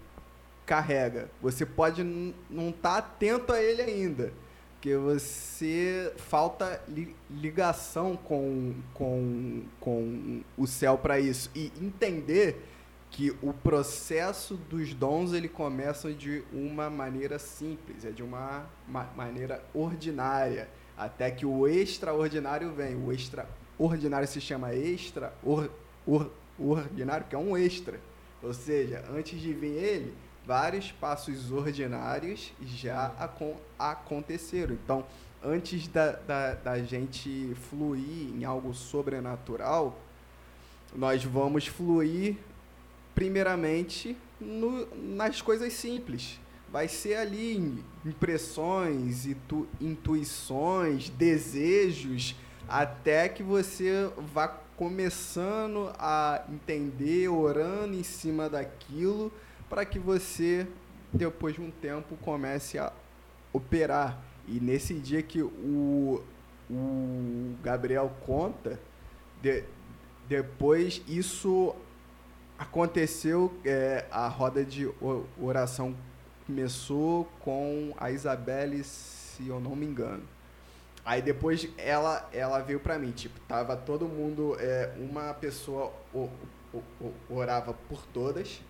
carrega. Você pode não estar atento a ele ainda, porque você falta li- ligação com, com, com o céu para isso e entender que o processo dos dons ele começa de uma maneira simples, é de uma ma- maneira ordinária, até que o extraordinário vem. O extraordinário se chama extra or, que é um extra. Ou seja, antes de vir ele, vários passos ordinários já acon- aconteceram. Então, antes da, da, da gente fluir em algo sobrenatural, nós vamos fluir primeiramente no- nas coisas simples. Vai ser ali impressões, intu- intuições, desejos, até que você vá começando a entender, orando em cima daquilo, para que você, depois de um tempo, comece a operar. E nesse dia que o, o Gabriel conta, de- depois isso aconteceu, é, a roda de oração começou com a Isabelle, se eu não me engano. Aí depois ela, ela veio pra mim, tipo, tava todo mundo, é, uma pessoa o- o- o- orava por todas,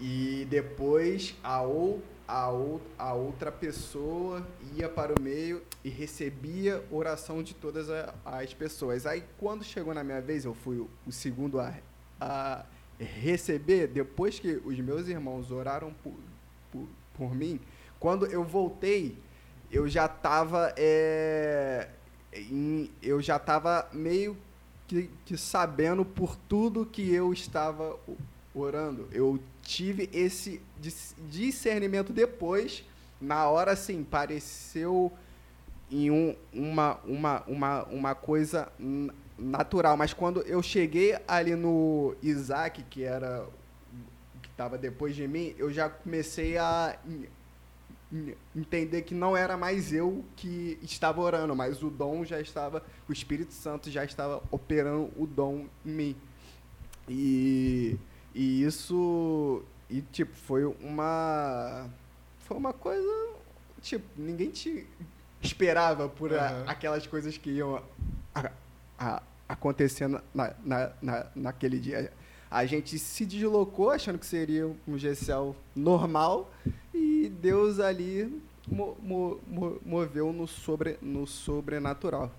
e depois a, ou, a, ou, a outra pessoa ia para o meio e recebia oração de todas a- as pessoas. Aí quando chegou na minha vez, eu fui o, segundo a, a receber, depois que os meus irmãos oraram por, por, mim, quando eu voltei, eu já estava eu já estava meio que, que sabendo por tudo que eu estava orando. Eu tive esse dis- discernimento depois, na hora assim, pareceu em um, uma, uma, uma, uma coisa natural, mas quando eu cheguei ali no Isaac, que era estava depois de mim, eu já comecei a en- en- entender que não era mais eu que estava orando, mas o dom já estava, o Espírito Santo já estava operando o dom em mim. E, e isso e tipo foi uma foi uma coisa tipo ninguém te esperava por a- Aham. aquelas coisas que iam a- a- acontecendo na, na, na, naquele dia. A gente se deslocou achando que seria um GCL normal e Deus ali mo- mo- mo- moveu no, sobre, no sobrenatural.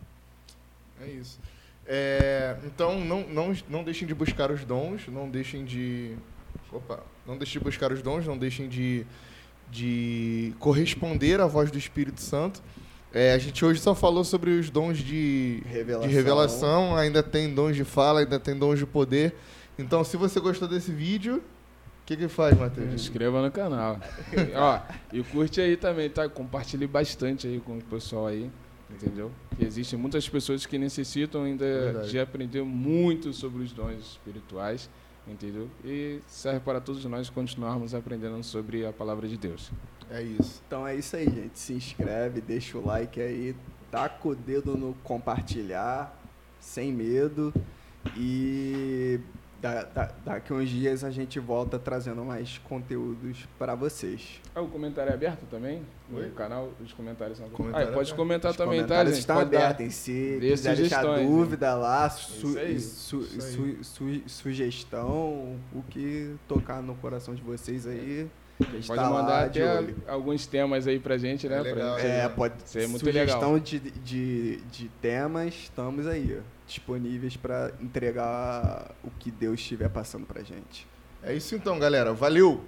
É isso. É, então, não, não, não deixem de buscar os dons, não deixem de. Opa! Não deixem de buscar os dons, não deixem de, de corresponder à voz do Espírito Santo. É, a gente hoje só falou sobre os dons de Revelação. de revelação, ainda tem dons de fala, ainda tem dons de poder. Então, se você gostou desse vídeo, o que que faz, Se Matheus? inscreva no canal. Ó, e curte aí também, tá? Compartilhe bastante aí com o pessoal aí, entendeu? Porque existem muitas pessoas que necessitam ainda Verdade. de aprender muito sobre os dons espirituais, entendeu? E serve para todos nós continuarmos aprendendo sobre a palavra de Deus. É isso. Então é isso aí, gente. Se inscreve, deixa o like aí, taca o dedo no compartilhar, sem medo. E da, da, daqui uns dias a gente volta trazendo mais conteúdos para vocês. Ah, o comentário é aberto também? Oi? O canal, os comentários são ah, é pode comentar os também, tá, gente? Está aberto em si. Dê deixar né? dúvida né? lá, é su su su su sugestão, o que tocar no coração de vocês aí. É. Pode tá mandar até alguns temas aí pra gente, né? É, legal, pra gente, é pode ser muito sugestão legal. De, de, de temas, estamos aí disponíveis para entregar o que Deus estiver passando para gente. É isso então, galera. Valeu!